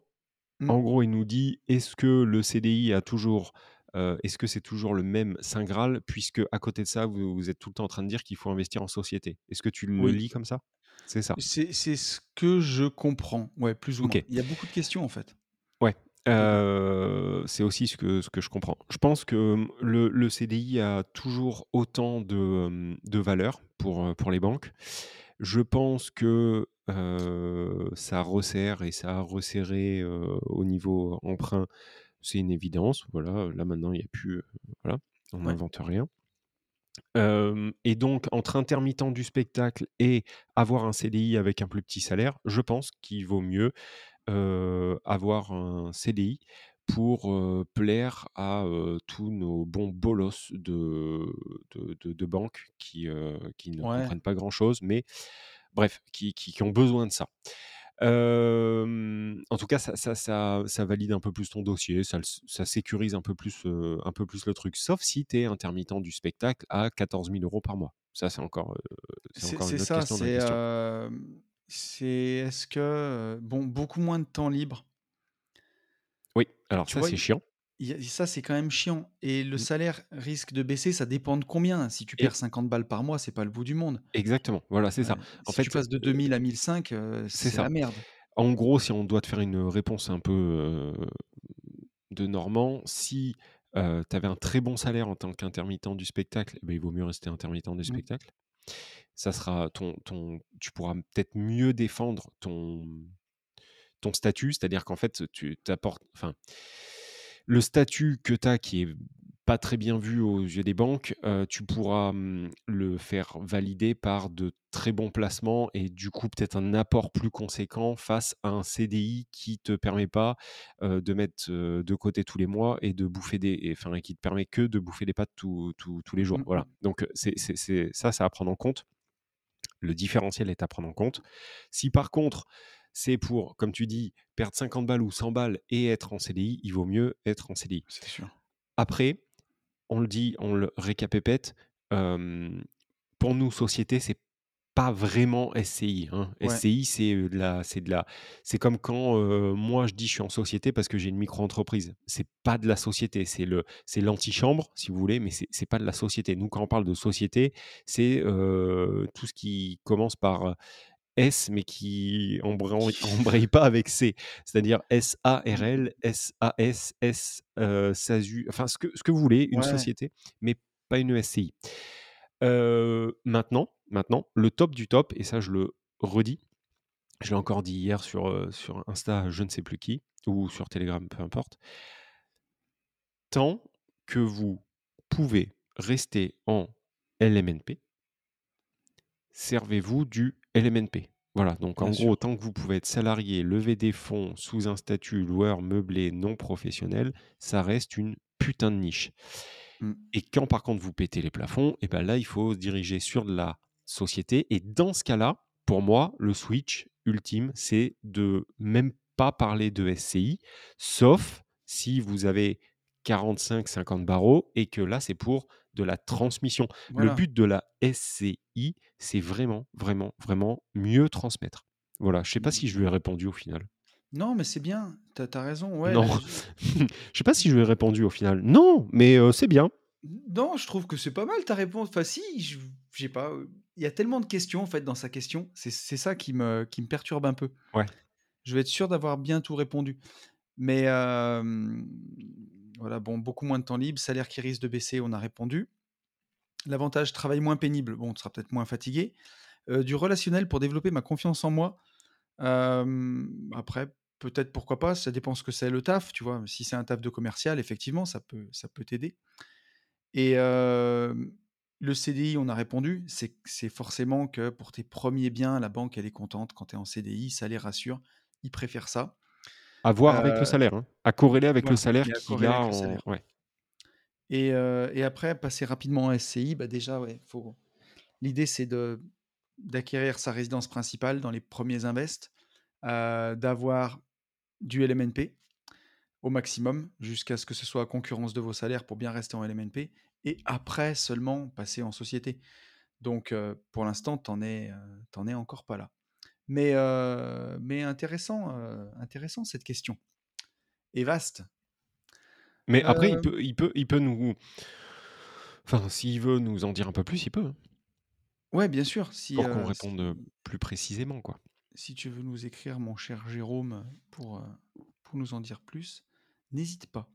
Mm. en gros, il nous dit est-ce que le CDI a toujours, euh, est-ce que c'est toujours le même Saint Graal, puisque à côté de ça, vous, vous êtes tout le temps en train de dire qu'il faut investir en société. Est-ce que tu le Oui. lis comme ça? C'est ça. C'est ce que je comprends. Ouais, plus ou moins. Il y a beaucoup de questions en fait. Ouais. Euh, c'est aussi ce que, ce que je comprends. Je pense que hum, le, le CDI a toujours autant de, de valeur pour, euh, pour les banques. Je pense que euh, ça resserre et ça a resserré euh, au niveau emprunt. C'est une évidence. Voilà, là maintenant, il n'y a plus. euh, voilà, on Ouais. n'invente rien. Euh, et donc, entre intermittent du spectacle et avoir un CDI avec un plus petit salaire, je pense qu'il vaut mieux euh, avoir un CDI pour euh, plaire à tous nos bons bolos de, de, de- de banques qui, qui ne Ouais. comprennent pas grand-chose, mais bref, qui, qui- qui ont besoin de ça. Euh, en tout cas, ça, ça, ça, ça valide un peu plus ton dossier, ça, sécurise un peu, plus, euh, un peu plus le truc, sauf si tu es intermittent du spectacle à 14 000 euros par mois. Ça, c'est encore, c'est encore une autre ça. question C'est c'est est-ce que bon beaucoup moins de temps libre? Oui, alors Tu ça, vois, c'est il- chiant. Ça c'est quand même chiant. Et le Mm. salaire risque de baisser. Ça dépend de combien. Si tu Et perds 50 balles par mois, c'est pas le bout du monde. exactement, voilà, c'est ça. Ouais. En Si tu fait, passes de euh, 2000 à 1005, euh, c'est la ça. merde. En gros, si on doit te faire une réponse un peu euh, de Normand, si tu avais un très bon salaire en tant qu'intermittent du spectacle, eh ben, il vaut mieux rester intermittent du Mm. spectacle. Ça sera ton, ton, tu pourras peut-être mieux défendre ton, ton statut, c'est-à-dire qu'en fait, tu t'apportes, enfin, le statut que tu as qui est pas très bien vu aux yeux des banques, euh, tu pourras hum, le faire valider par de très bons placements et du coup peut-être un apport plus conséquent face à un CDI qui te permet pas euh, de mettre euh, de côté tous les mois et de bouffer des, enfin qui te permet que de bouffer des pâtes tous- tous- tous les jours. Mm, Voilà. mm. Donc c'est c'est- c'est- ça, ça à prendre en compte. Le différentiel est à prendre en compte. Si par contre, c'est pour, comme tu dis, perdre 50 balles ou 100 balles et être en CDI, il vaut mieux être en CDI. C'est sûr. Après, on le dit, on le récapépète, euh, pour nous, société, c'est pas vraiment SCI. hein. Ouais. SCI, c'est de la, c'est de la, c'est comme quand euh, moi je dis je suis en société parce que j'ai une micro-entreprise. C'est pas de la société, c'est le, c'est l'antichambre si vous voulez, mais c'est c'est pas de la société. Nous, quand on parle de société, c'est euh, tout ce qui commence par S, mais qui embraye, pas avec C. C'est-à-dire S-A-R-L, S-A-S, S, euh, SASU, enfin ce que, ce que vous voulez, une Ouais. société, mais pas une SCI. Euh, maintenant, maintenant, le top du top, et ça je le redis, je l'ai encore dit hier sur, euh, sur Insta, je ne sais plus qui, ou sur Telegram, peu importe, tant que vous pouvez rester en LMNP, servez-vous du LMNP. Voilà, donc en gros, tant que vous pouvez être salarié, lever des fonds sous un statut loueur meublé non professionnel, ça reste une putain de niche. Mm. Et quand par contre vous pétez les plafonds, et ben là, il faut se diriger sur de la société. Et dans ce cas-là, pour moi, le switch ultime, c'est de même pas parler de SCI, sauf si vous avez 45-50 barreaux et que là, c'est pour de la transmission. Le but de la SCI, c'est vraiment, vraiment, vraiment mieux transmettre. Voilà, je sais pas si je lui ai répondu au final. Non, mais c'est bien. T'as as raison. Ouais, non, je- je sais pas si je lui ai répondu au final. Non, mais euh, c'est bien. Non, je trouve que c'est pas mal ta réponse. Enfin, si, je- j'ai pas. Il y a tellement de questions en fait dans sa question. C'est c'est ça qui me, qui me perturbe un peu. Ouais. Je vais être sûr d'avoir bien tout répondu. Mais euh, voilà, bon, beaucoup moins de temps libre, salaire qui risque de baisser, on a répondu. L'avantage, travail moins pénible, bon, tu seras peut-être moins fatigué. Euh, du relationnel pour développer ma confiance en moi. Après, peut-être, pourquoi pas, ça dépend ce que c'est le taf, tu vois? Si c'est un taf de commercial, effectivement, ça peut ça t'aider et le CDI, on a répondu, c'est forcément que pour tes 1ers biens, la banque, elle est contente quand tu es en CDI, ça les rassure. Ils préfèrent ça. À voir avec le Heu, salaire, hein, à corréler avec le salaire qu'il a en salaire ouais. et après, passer rapidement en SCI, bah, déjà, ouais, faut l'idée, c'est de d'acquérir sa résidence principale dans les 1ers invests, heu, d'avoir du LMNP au maximum, jusqu'à ce que ce soit à concurrence de vos salaires pour bien rester en LMNP et après seulement passer en société. Donc pour l'instant, tu en es, heu, tu en es encore pas là. Mais heu, mais intéressant, heu, intéressant cette question et vaste. Mais après, il Hem peut il peut il peut nous enfin, s'il veut nous en dire un peu plus, il peut, hein. Ouais, bien sûr, si, Pour qu'on réponde, si plus précisément, quoi. si tu veux nous écrire, mon cher Jérôme, pour, pour nous en dire plus, n'hésite pas.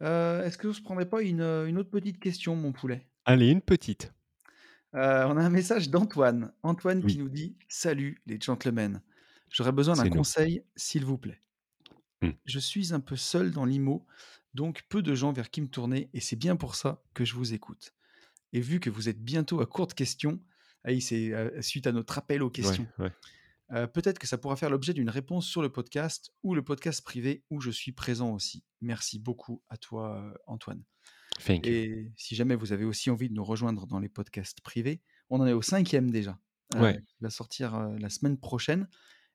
Est-ce qu'on se prendrait pas une, une autre petite question, mon poulet? Allez, une petite. Heu, on a un message d'Antoine. Antoine qui nous dit: «Salut les gentlemen, j'aurais besoin d'un conseil, s'il vous plaît. Mmh. Je suis un peu seul dans l'IMO, donc peu de gens vers qui me tourner et c'est bien pour ça que je vous écoute et vu que vous êtes bientôt à court de questions» ah c'est, heu, suite à notre appel aux questions. ouais. «Heu, peut-être que ça pourra faire l'objet d'une réponse sur le podcast ou le podcast privé où je suis présent aussi. Merci beaucoup à toi, Antoine» Thank you. et si jamais vous avez aussi envie de nous rejoindre dans les podcasts privés, on en est au 5e déjà, heu, Ouais. qui va sortir, heu, la semaine prochaine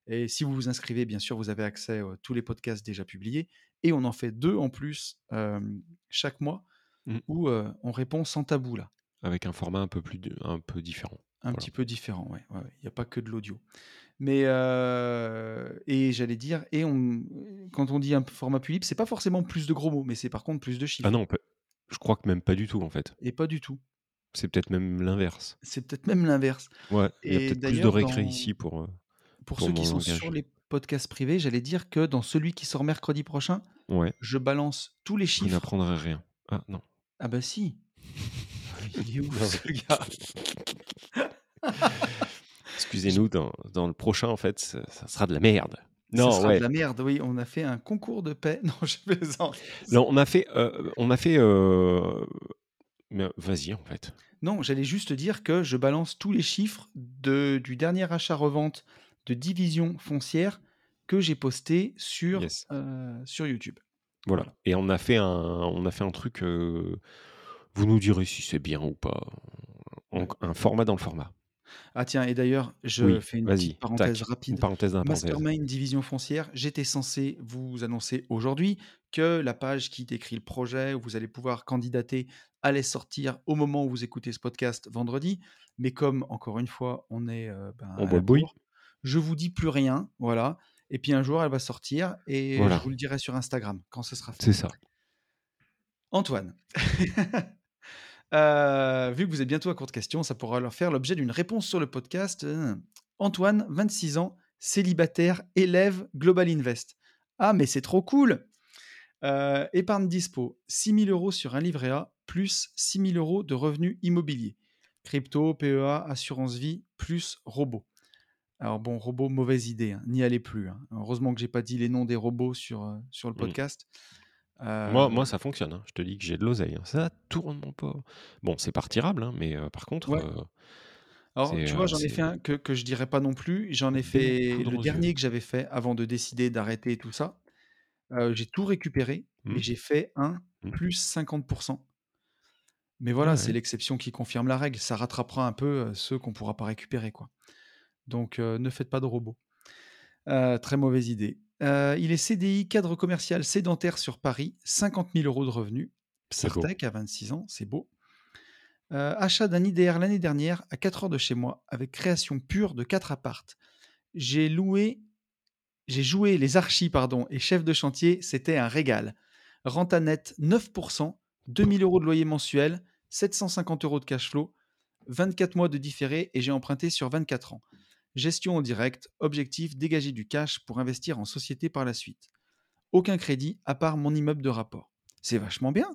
et si vous vous inscrivez, bien sûr, vous avez accès, heu, tous les podcasts déjà publiés et on en fait 2 en plus, chaque mois Mmh. où, on répond sans tabou, là. Avec un format un peu plus de un peu différent. Un Voilà. petit peu différent, ouais, il y a pas que de l'audio. Mais et j'allais dire et on quand on dit un format plus libre, c'est pas forcément plus de gros mots, mais c'est par contre plus de Ah chiffres. non, on peut je crois que même pas du tout, en fait. Et pas du tout. C'est peut-être même l'inverse. C'est peut-être même l'inverse Ouais, il y a peut-être plus de récré dans ici pour, heu, pour pour ceux qui sont sur les podcasts privés, j'allais dire que dans celui qui sort mercredi prochain, Ouais. je balance tous les Vous chiffres n'apprendrez rien. Ah non. Ah bah si! Il est Non, ce gars! Excusez-nous, dans dans le prochain, en fait, ça sera de la merde. Non, sera de la merde, oui, on a fait un concours de paix. Non, je plaisante. Non, on a fait, heu, on a fait, mais vas-y, en fait. Non, j'allais juste dire que je balance tous les chiffres de du dernier achat-revente de division foncière que j'ai posté sur, Yes. sur YouTube. Voilà Voilà. et on a fait un on a fait un truc, vous nous direz si c'est bien ou pas. Un format dans le format. Ah tiens et d'ailleurs, je Oui, fais une petite parenthèse tac, une rapide. parenthèse dans la parenthèse. Mastermind division foncière, j'étais censé vous annoncer aujourd'hui que la page qui décrit le projet, où vous allez pouvoir candidater, allait sortir au moment où vous écoutez ce podcast, vendredi. Mais comme, encore une fois, on est, heu, ben, On à boit la le bruit? bourre, je vous dis plus rien, voilà et puis un jour, elle va sortir et je vous le dirai sur Instagram, quand ce sera fait. C'est ça. Antoine, heu, vu que vous êtes bientôt à court de questions, ça pourra leur faire l'objet d'une réponse sur le podcast, heu, Antoine, 26 ans, célibataire, élève, Global Invest. Ah mais c'est trop cool! Heu, épargne dispo, 6 000 € sur un livret A, plus 6 000 € de revenus immobiliers. Crypto, PEA, assurance vie, plus robots. Alors bon, robots, mauvaise idée, hein, n'y allez plus, hein. Heureusement que j'ai pas dit les noms des robots sur le Mmh. podcast. Moi Heu moi, ça fonctionne, hein. Je te dis que j'ai de l'oseille, hein. Ça tourne mon pot. Bon, c'est pas retirable, hein, mais heu, par contre, Ouais. heu, Alors, tu vois, j'en ai fait un que que je dirai pas non plus. J'en ai fait le yeux. dernier que j'avais fait avant de décider d'arrêter tout ça. J'ai tout récupéré et Mmh. j'ai fait un Mmh. plus 50 % mais Ouais, voilà, c'est l'exception qui confirme la règle. Ça rattrapera un peu, ceux qu'on pourra pas récupérer, quoi. Donc ne faites pas de robots. Très mauvaise idée. Heu, il est CDI, cadre commercial sédentaire sur Paris, 50 000 € de revenus. Psartec à 26 ans, c'est beau. Heu, achat d'un IDR l'année dernière à 4 heures de chez moi avec création pure de 4 apparts. J'ai loué j'ai joué les archis, pardon et chef de chantier, c'était un régal. Renta nette 9 %, 2 000 € de loyer mensuel, 750 € de cash flow, 24 mois de différé et j'ai emprunté sur 24 ans. Gestion en direct, objectif dégager du cash pour investir en société par la suite. Aucun crédit à part mon immeuble de rapport. C'est vachement bien!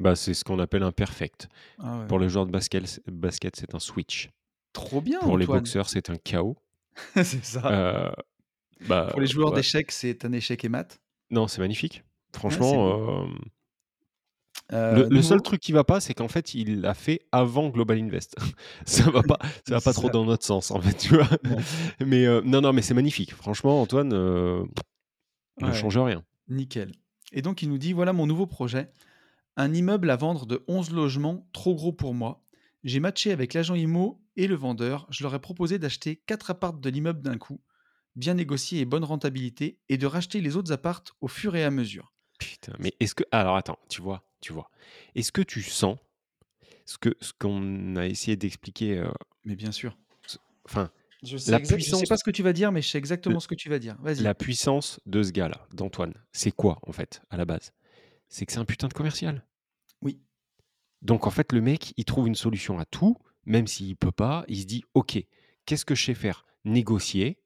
Bah, c'est ce qu'on appelle un perfect. Ah ouais. Pour les joueurs de basquel c basket, c'est un switch. Trop bien, Pour les boxeurs, c'est un KO. C'est ça. Heu Bah, Pour les joueurs ouais. d'échecs, c'est un échec et mat. Non, c'est magnifique. c'est Franchement, euh, Euh, le, seul truc qui va pas, c'est qu'en fait, il l'a fait avant Global Invest. ça va pas, ça va pas trop ça. dans notre sens, en fait, tu vois. Mais euh, non, non, mais c'est magnifique. Franchement, Antoine, euh, ne Ouais. change rien. Nickel. Et donc, il nous dit voilà mon nouveau projet. Un immeuble à vendre de 11 logements, trop gros pour moi. J'ai matché avec l'agent IMO et le vendeur. Je leur ai proposé d'acheter 4 appartes de l'immeuble d'un coup, bien négocié et bonne rentabilité, et de racheter les autres appartes au fur et à mesure. Putain, mais est-ce que. Alors attends, tu vois, tu vois. Est-ce que tu sens ce que ce qu'on a essayé d'expliquer euh, Mais bien sûr. Enfin, Je La sais, puissance- sais pas ce que tu vas dire, mais je sais exactement ce que tu vas dire. Vas-y. la puissance de ce gars-là, d'Antoine, c'est quoi, en fait, à la base? C'est que c'est un putain de commercial. Oui. Donc, en fait, le mec, il trouve une solution à tout, même s'il peut pas. Il se dit Ok, qu'est-ce que je sais faire? Négocier.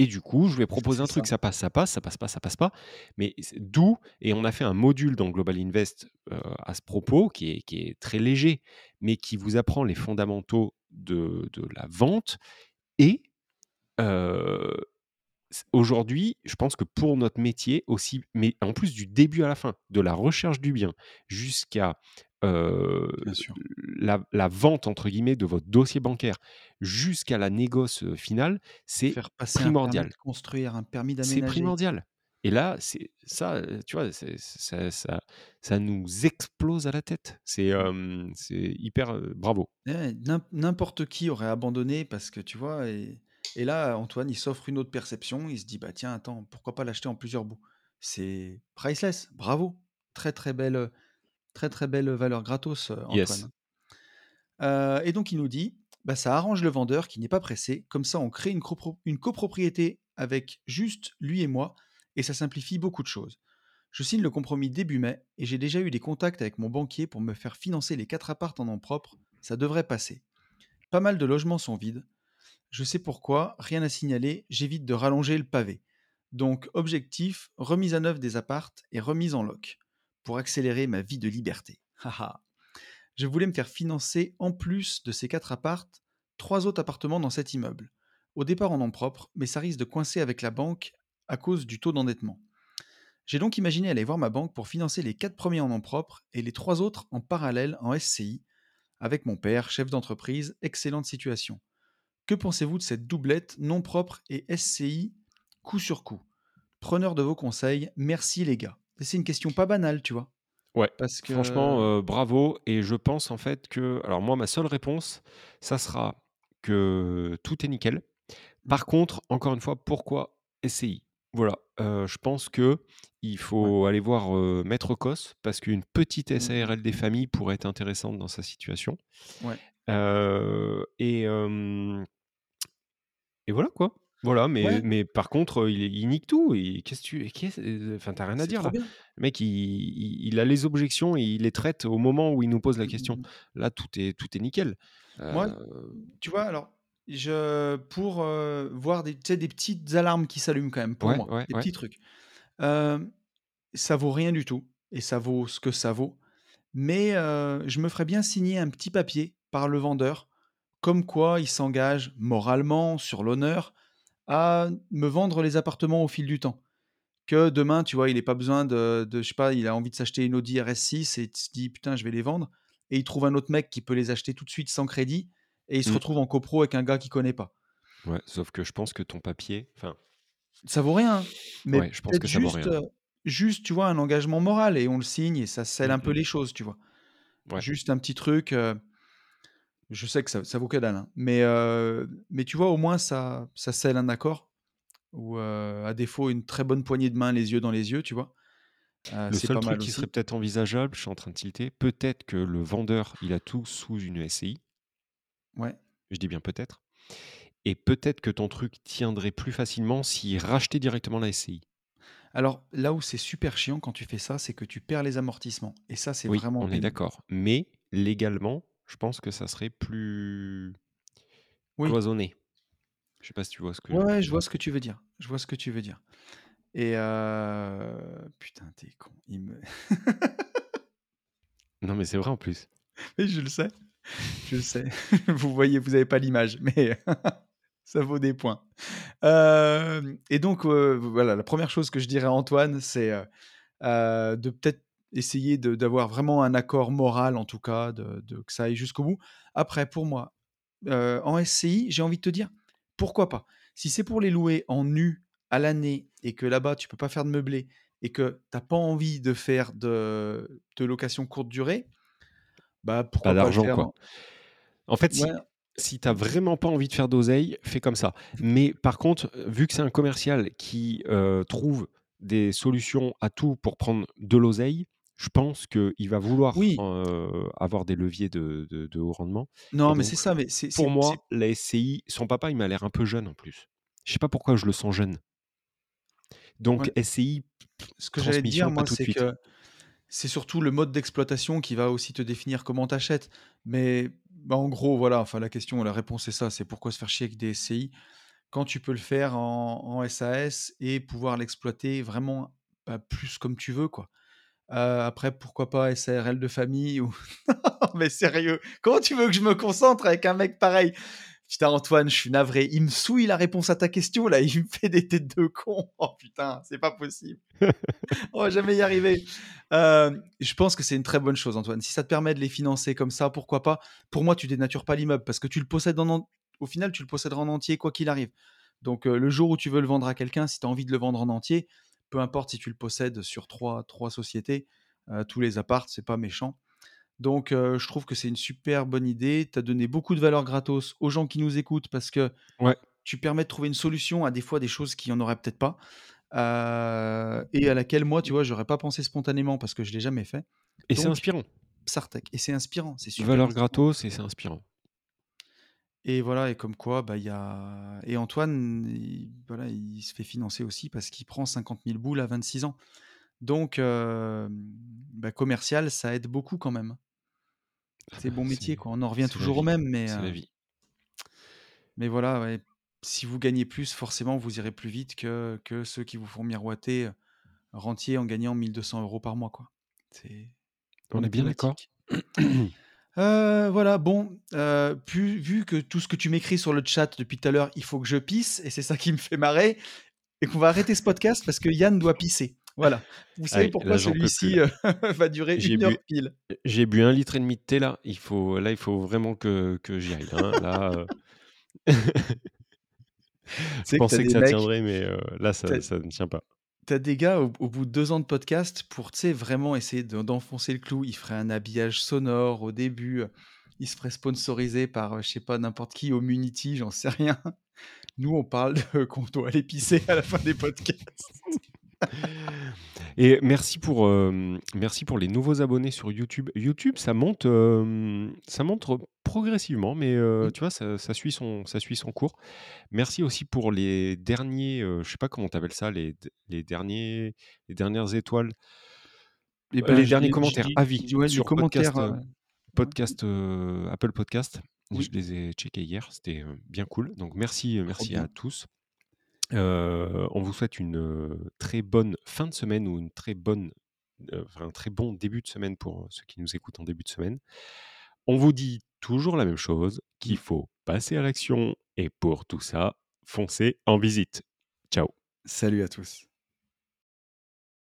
Et du coup, je vais proposer un C'est truc, ça. ça passe, ça passe, ça passe pas, ça passe pas. Mais d'où, et on a fait un module dans Global Invest euh, à ce propos, qui est, qui est très léger, mais qui vous apprend les fondamentaux de, de la vente. Et euh, aujourd'hui, je pense que pour notre métier aussi, mais en plus du début à la fin, de la recherche du bien jusqu'à euh, la, la vente, entre guillemets, de votre dossier bancaire, jusqu'à la négoce finale, c'est primordial. un permis de construire, un permis c'est d'aménager. primordial. Et là, c'est ça, tu vois, c'est- ça, ça, ça nous explose à la tête. C'est euh, c'est hyper euh, bravo. N'importe qui aurait abandonné parce que tu vois, et, et là, Antoine, il s'offre une autre perception. Il se dit, bah tiens, attends, pourquoi pas l'acheter en plusieurs bouts? C'est priceless, bravo. Très très belle, très très belle valeur gratos, Antoine. Yes. Euh, et donc il nous dit, bah, ça arrange le vendeur qui n'est pas pressé. Comme ça, on crée une, copro- une copropriété avec juste lui et moi, et ça simplifie beaucoup de choses. Je signe le compromis début mai, et j'ai déjà eu des contacts avec mon banquier pour me faire financer les quatre apparts en nom propre. Ça devrait passer. Pas mal de logements sont vides. Je sais pourquoi, rien à signaler, j'évite de rallonger le pavé. Donc, objectif, remise à neuf des appartes et remise en loc, pour accélérer ma vie de liberté. Haha. Je voulais me faire financer, en plus de ces quatre appartes, trois autres appartements dans cet immeuble. Au départ en nom propre, mais ça risque de coincer avec la banque à cause du taux d'endettement. J'ai donc imaginé aller voir ma banque pour financer les quatre premiers en nom propre et les trois autres en parallèle en SCI, avec mon père, chef d'entreprise, excellente situation. Que pensez-vous de cette doublette non propre et SCI coup sur coup? Preneur de vos conseils, merci les gars. C'est une question pas banale, tu vois. Ouais, Parce que Franchement, euh, bravo. Et je pense en fait que. Alors, moi, ma seule réponse, ça sera que tout est nickel. Par contre, encore une fois, pourquoi SCI Voilà. je pense que il faut aller voir Maître Cos parce qu'une petite Mhm. SARL des familles pourrait être intéressante dans sa situation. Ouais. Et, et voilà quoi. Voilà, mais, Ouais. mais par contre, il, il nique tout. Et qu'est-ce que tu. qu'est-ce- Enfin, t'as rien à c'est dire trop là. bien. Le mec, il, il- il a les objections et il les traite au moment où il nous pose la question. Là, tout est, tout est nickel. Moi, tu vois, alors, je, pour euh, voir des, des petites alarmes qui s'allument quand même, pour Ouais, moi, ouais, des ouais. petits trucs. Euh, ça vaut rien du tout, et ça vaut ce que ça vaut. Mais euh, je me ferais bien signer un petit papier par le vendeur, comme quoi il s'engage moralement, sur l'honneur, à me vendre les appartements au fil du temps. Que demain, tu vois, il n'ait pas besoin de, de, je sais pas, il a envie de s'acheter une Audi RS6 et il se dit, putain, je vais les vendre. Et il trouve un autre mec qui peut les acheter tout de suite sans crédit, et il se Mm. retrouve en copro avec un gars qu'il connaît pas. ouais, sauf que je pense que ton papier. Enfin, Ça vaut rien, mais Ouais, je pense que ça vaut juste, rien. euh, juste, tu vois, un engagement moral, et on le signe, et ça scelle un peu les choses, tu vois. Ouais. Juste un petit truc. euh, je sais que ça, ça vaut que dalle, hein, mais, euh, mais tu vois, au moins, ça, ça scelle un accord, ou euh, à défaut, une très bonne poignée de main, les yeux dans les yeux, tu vois. Euh, Le c'est seul pas truc mal qui serait peut-être envisageable, je suis en train de tilter, peut-être que le vendeur, il a tout sous une SCI. Ouais. Je dis bien peut-être. Et peut-être que ton truc tiendrait plus facilement s'il rachetait directement la SCI. Alors, là où c'est super chiant quand tu fais ça, c'est que tu perds les amortissements. Et ça, c'est Oui, vraiment on est d'accord. Mais légalement, je pense que ça serait plus Oui. cloisonné. Je sais pas si tu vois ce que. Ouais, ouais, je vois ce que tu veux dire. Je vois ce que tu veux dire. Et euh... putain, t'es con. Il me... Non, mais c'est vrai en plus. Oui, je le sais. Je sais. vous voyez, vous n'avez pas l'image, mais ça vaut des points. Hem et donc, heu, voilà, la première chose que je dirais à Antoine, c'est, heu, de peut-être essayer d'avoir vraiment un accord moral, en tout cas, de que ça aille jusqu'au bout. Après, pour moi, en SCI, j'ai envie de te dire, pourquoi pas? Si c'est pour les louer en nu à l'année et que là-bas, tu peux pas faire de meublé et que tu as pas envie de faire de de location courte durée, bah, Pas pourquoi pas le d'argent, faire quoi. en En fait, ouais, si si tu as mmh, vraiment pas envie de faire d'oseille, fais comme ça. Mais par contre, vu que c'est un commercial qui, trouve des solutions à tout pour prendre de l'oseille, je pense qu'il va vouloir, oui, avoir des leviers de de de haut rendement non, mais c'est ça, mais c'est pour moi, la SCI son papa, il m'a l'air un peu jeune en plus. Je sais pas pourquoi je le sens jeune. Donc ouais, SCI, ce que j'allais dire, moi, tout de c'est suite. que C'est surtout le mode d'exploitation qui va aussi te définir comment tu achètes. Mais bah, en gros, voilà, enfin la question, la réponse est ça, c'est pourquoi se faire chier avec des SCI quand tu peux le faire en, en SAS et pouvoir l'exploiter vraiment bah, plus comme tu veux, quoi. Euh, après, pourquoi pas SARL de famille ou... Mais sérieux, comment tu veux que je me concentre avec un mec pareil? Putain, Antoine, je suis navré. Il me souille la réponse à ta question, là. Il me fait des têtes de con. Oh putain, c'est pas possible. On va jamais y arriver. Euh, je pense que c'est une très bonne chose, Antoine. Si ça te permet de les financer comme ça, pourquoi pas? Pour moi, tu dénatures pas l'immeuble parce que tu le possèdes en en- au final, tu le possèderas en entier quoi qu'il arrive. Donc euh, le jour où tu veux le vendre à quelqu'un, si tu as envie de le vendre en entier, peu importe si tu le possèdes sur trois, trois sociétés, euh, tous les apparts, c'est pas méchant. Donc euh, je trouve que c'est une super bonne idée. Tu as donné beaucoup de valeur gratos aux gens qui nous écoutent parce que Ouais tu permets de trouver une solution à des fois des choses qui en auraient peut-être pas. Et à laquelle moi, tu vois, j'aurais pas pensé spontanément parce que je l'ai jamais fait. et c'est inspirant. Psartec et c'est inspirant, c'est super Valeur inspirant gratos et c'est inspirant. et voilà et comme quoi, bah, il y a et Antoine, il voilà, il se fait financer aussi parce qu'il prend 50 000 boules à 26 ans. Donc bah, commercial, ça aide beaucoup quand même. C'est bon métier, quoi. On en revient toujours au même mais c'est la vie. mais voilà, ouais, si vous gagnez plus, forcément, vous irez plus vite que que ceux qui vous font miroiter, heu, rentier en gagnant 1 200 € par mois, quoi. C'est On est bien d'accord? Heu, voilà, bon, pu vu que tout ce que tu m'écris sur le chat depuis tout à l'heure, il faut que je pisse et c'est ça qui me fait marrer et qu'on va arrêter ce podcast parce que Yann doit pisser. Voilà. Vous savez pourquoi celui-ci, heu, va durer J'ai 1 bu heure pile? j'ai bu un litre et demi de thé, là. Il faut là, il faut vraiment que que j'y aille, hein. Là, Tu je que pensais que ça mecs, tiendrait, mais heu, là, ça ça ne tient pas. as des gars au au bout de 2 ans de podcast pour, vraiment essayer de d'enfoncer le clou, ils feraient un habillage sonore au début, ils se feraient sponsoriser par, je sais pas, n'importe qui, Homunity, j'en sais rien. Nous, on parle qu'on doit aller pisser à la fin des podcasts. Et merci pour, hem, merci pour les nouveaux abonnés sur YouTube. YouTube, ça monte, hem, ça monte progressivement, mais heu, Mmh. tu vois, ça ça suit son ça suit son cours. Merci aussi pour les derniers, je sais pas comment tu appelles ça, les les derniers les dernières étoiles, Et heu, ben, les derniers commentaires, avis ouais, sur commentaires, podcast, Apple Podcast. Je les ai checkés hier, c'était, bien cool. Donc merci, merci à tous. On vous souhaite une, très bonne fin de semaine ou une très bonne, un très bon début de semaine pour, ceux qui nous écoutent en début de semaine. On vous dit toujours la même chose, qu'il faut passer à l'action et pour tout ça, foncez en visite. Ciao. Salut à tous.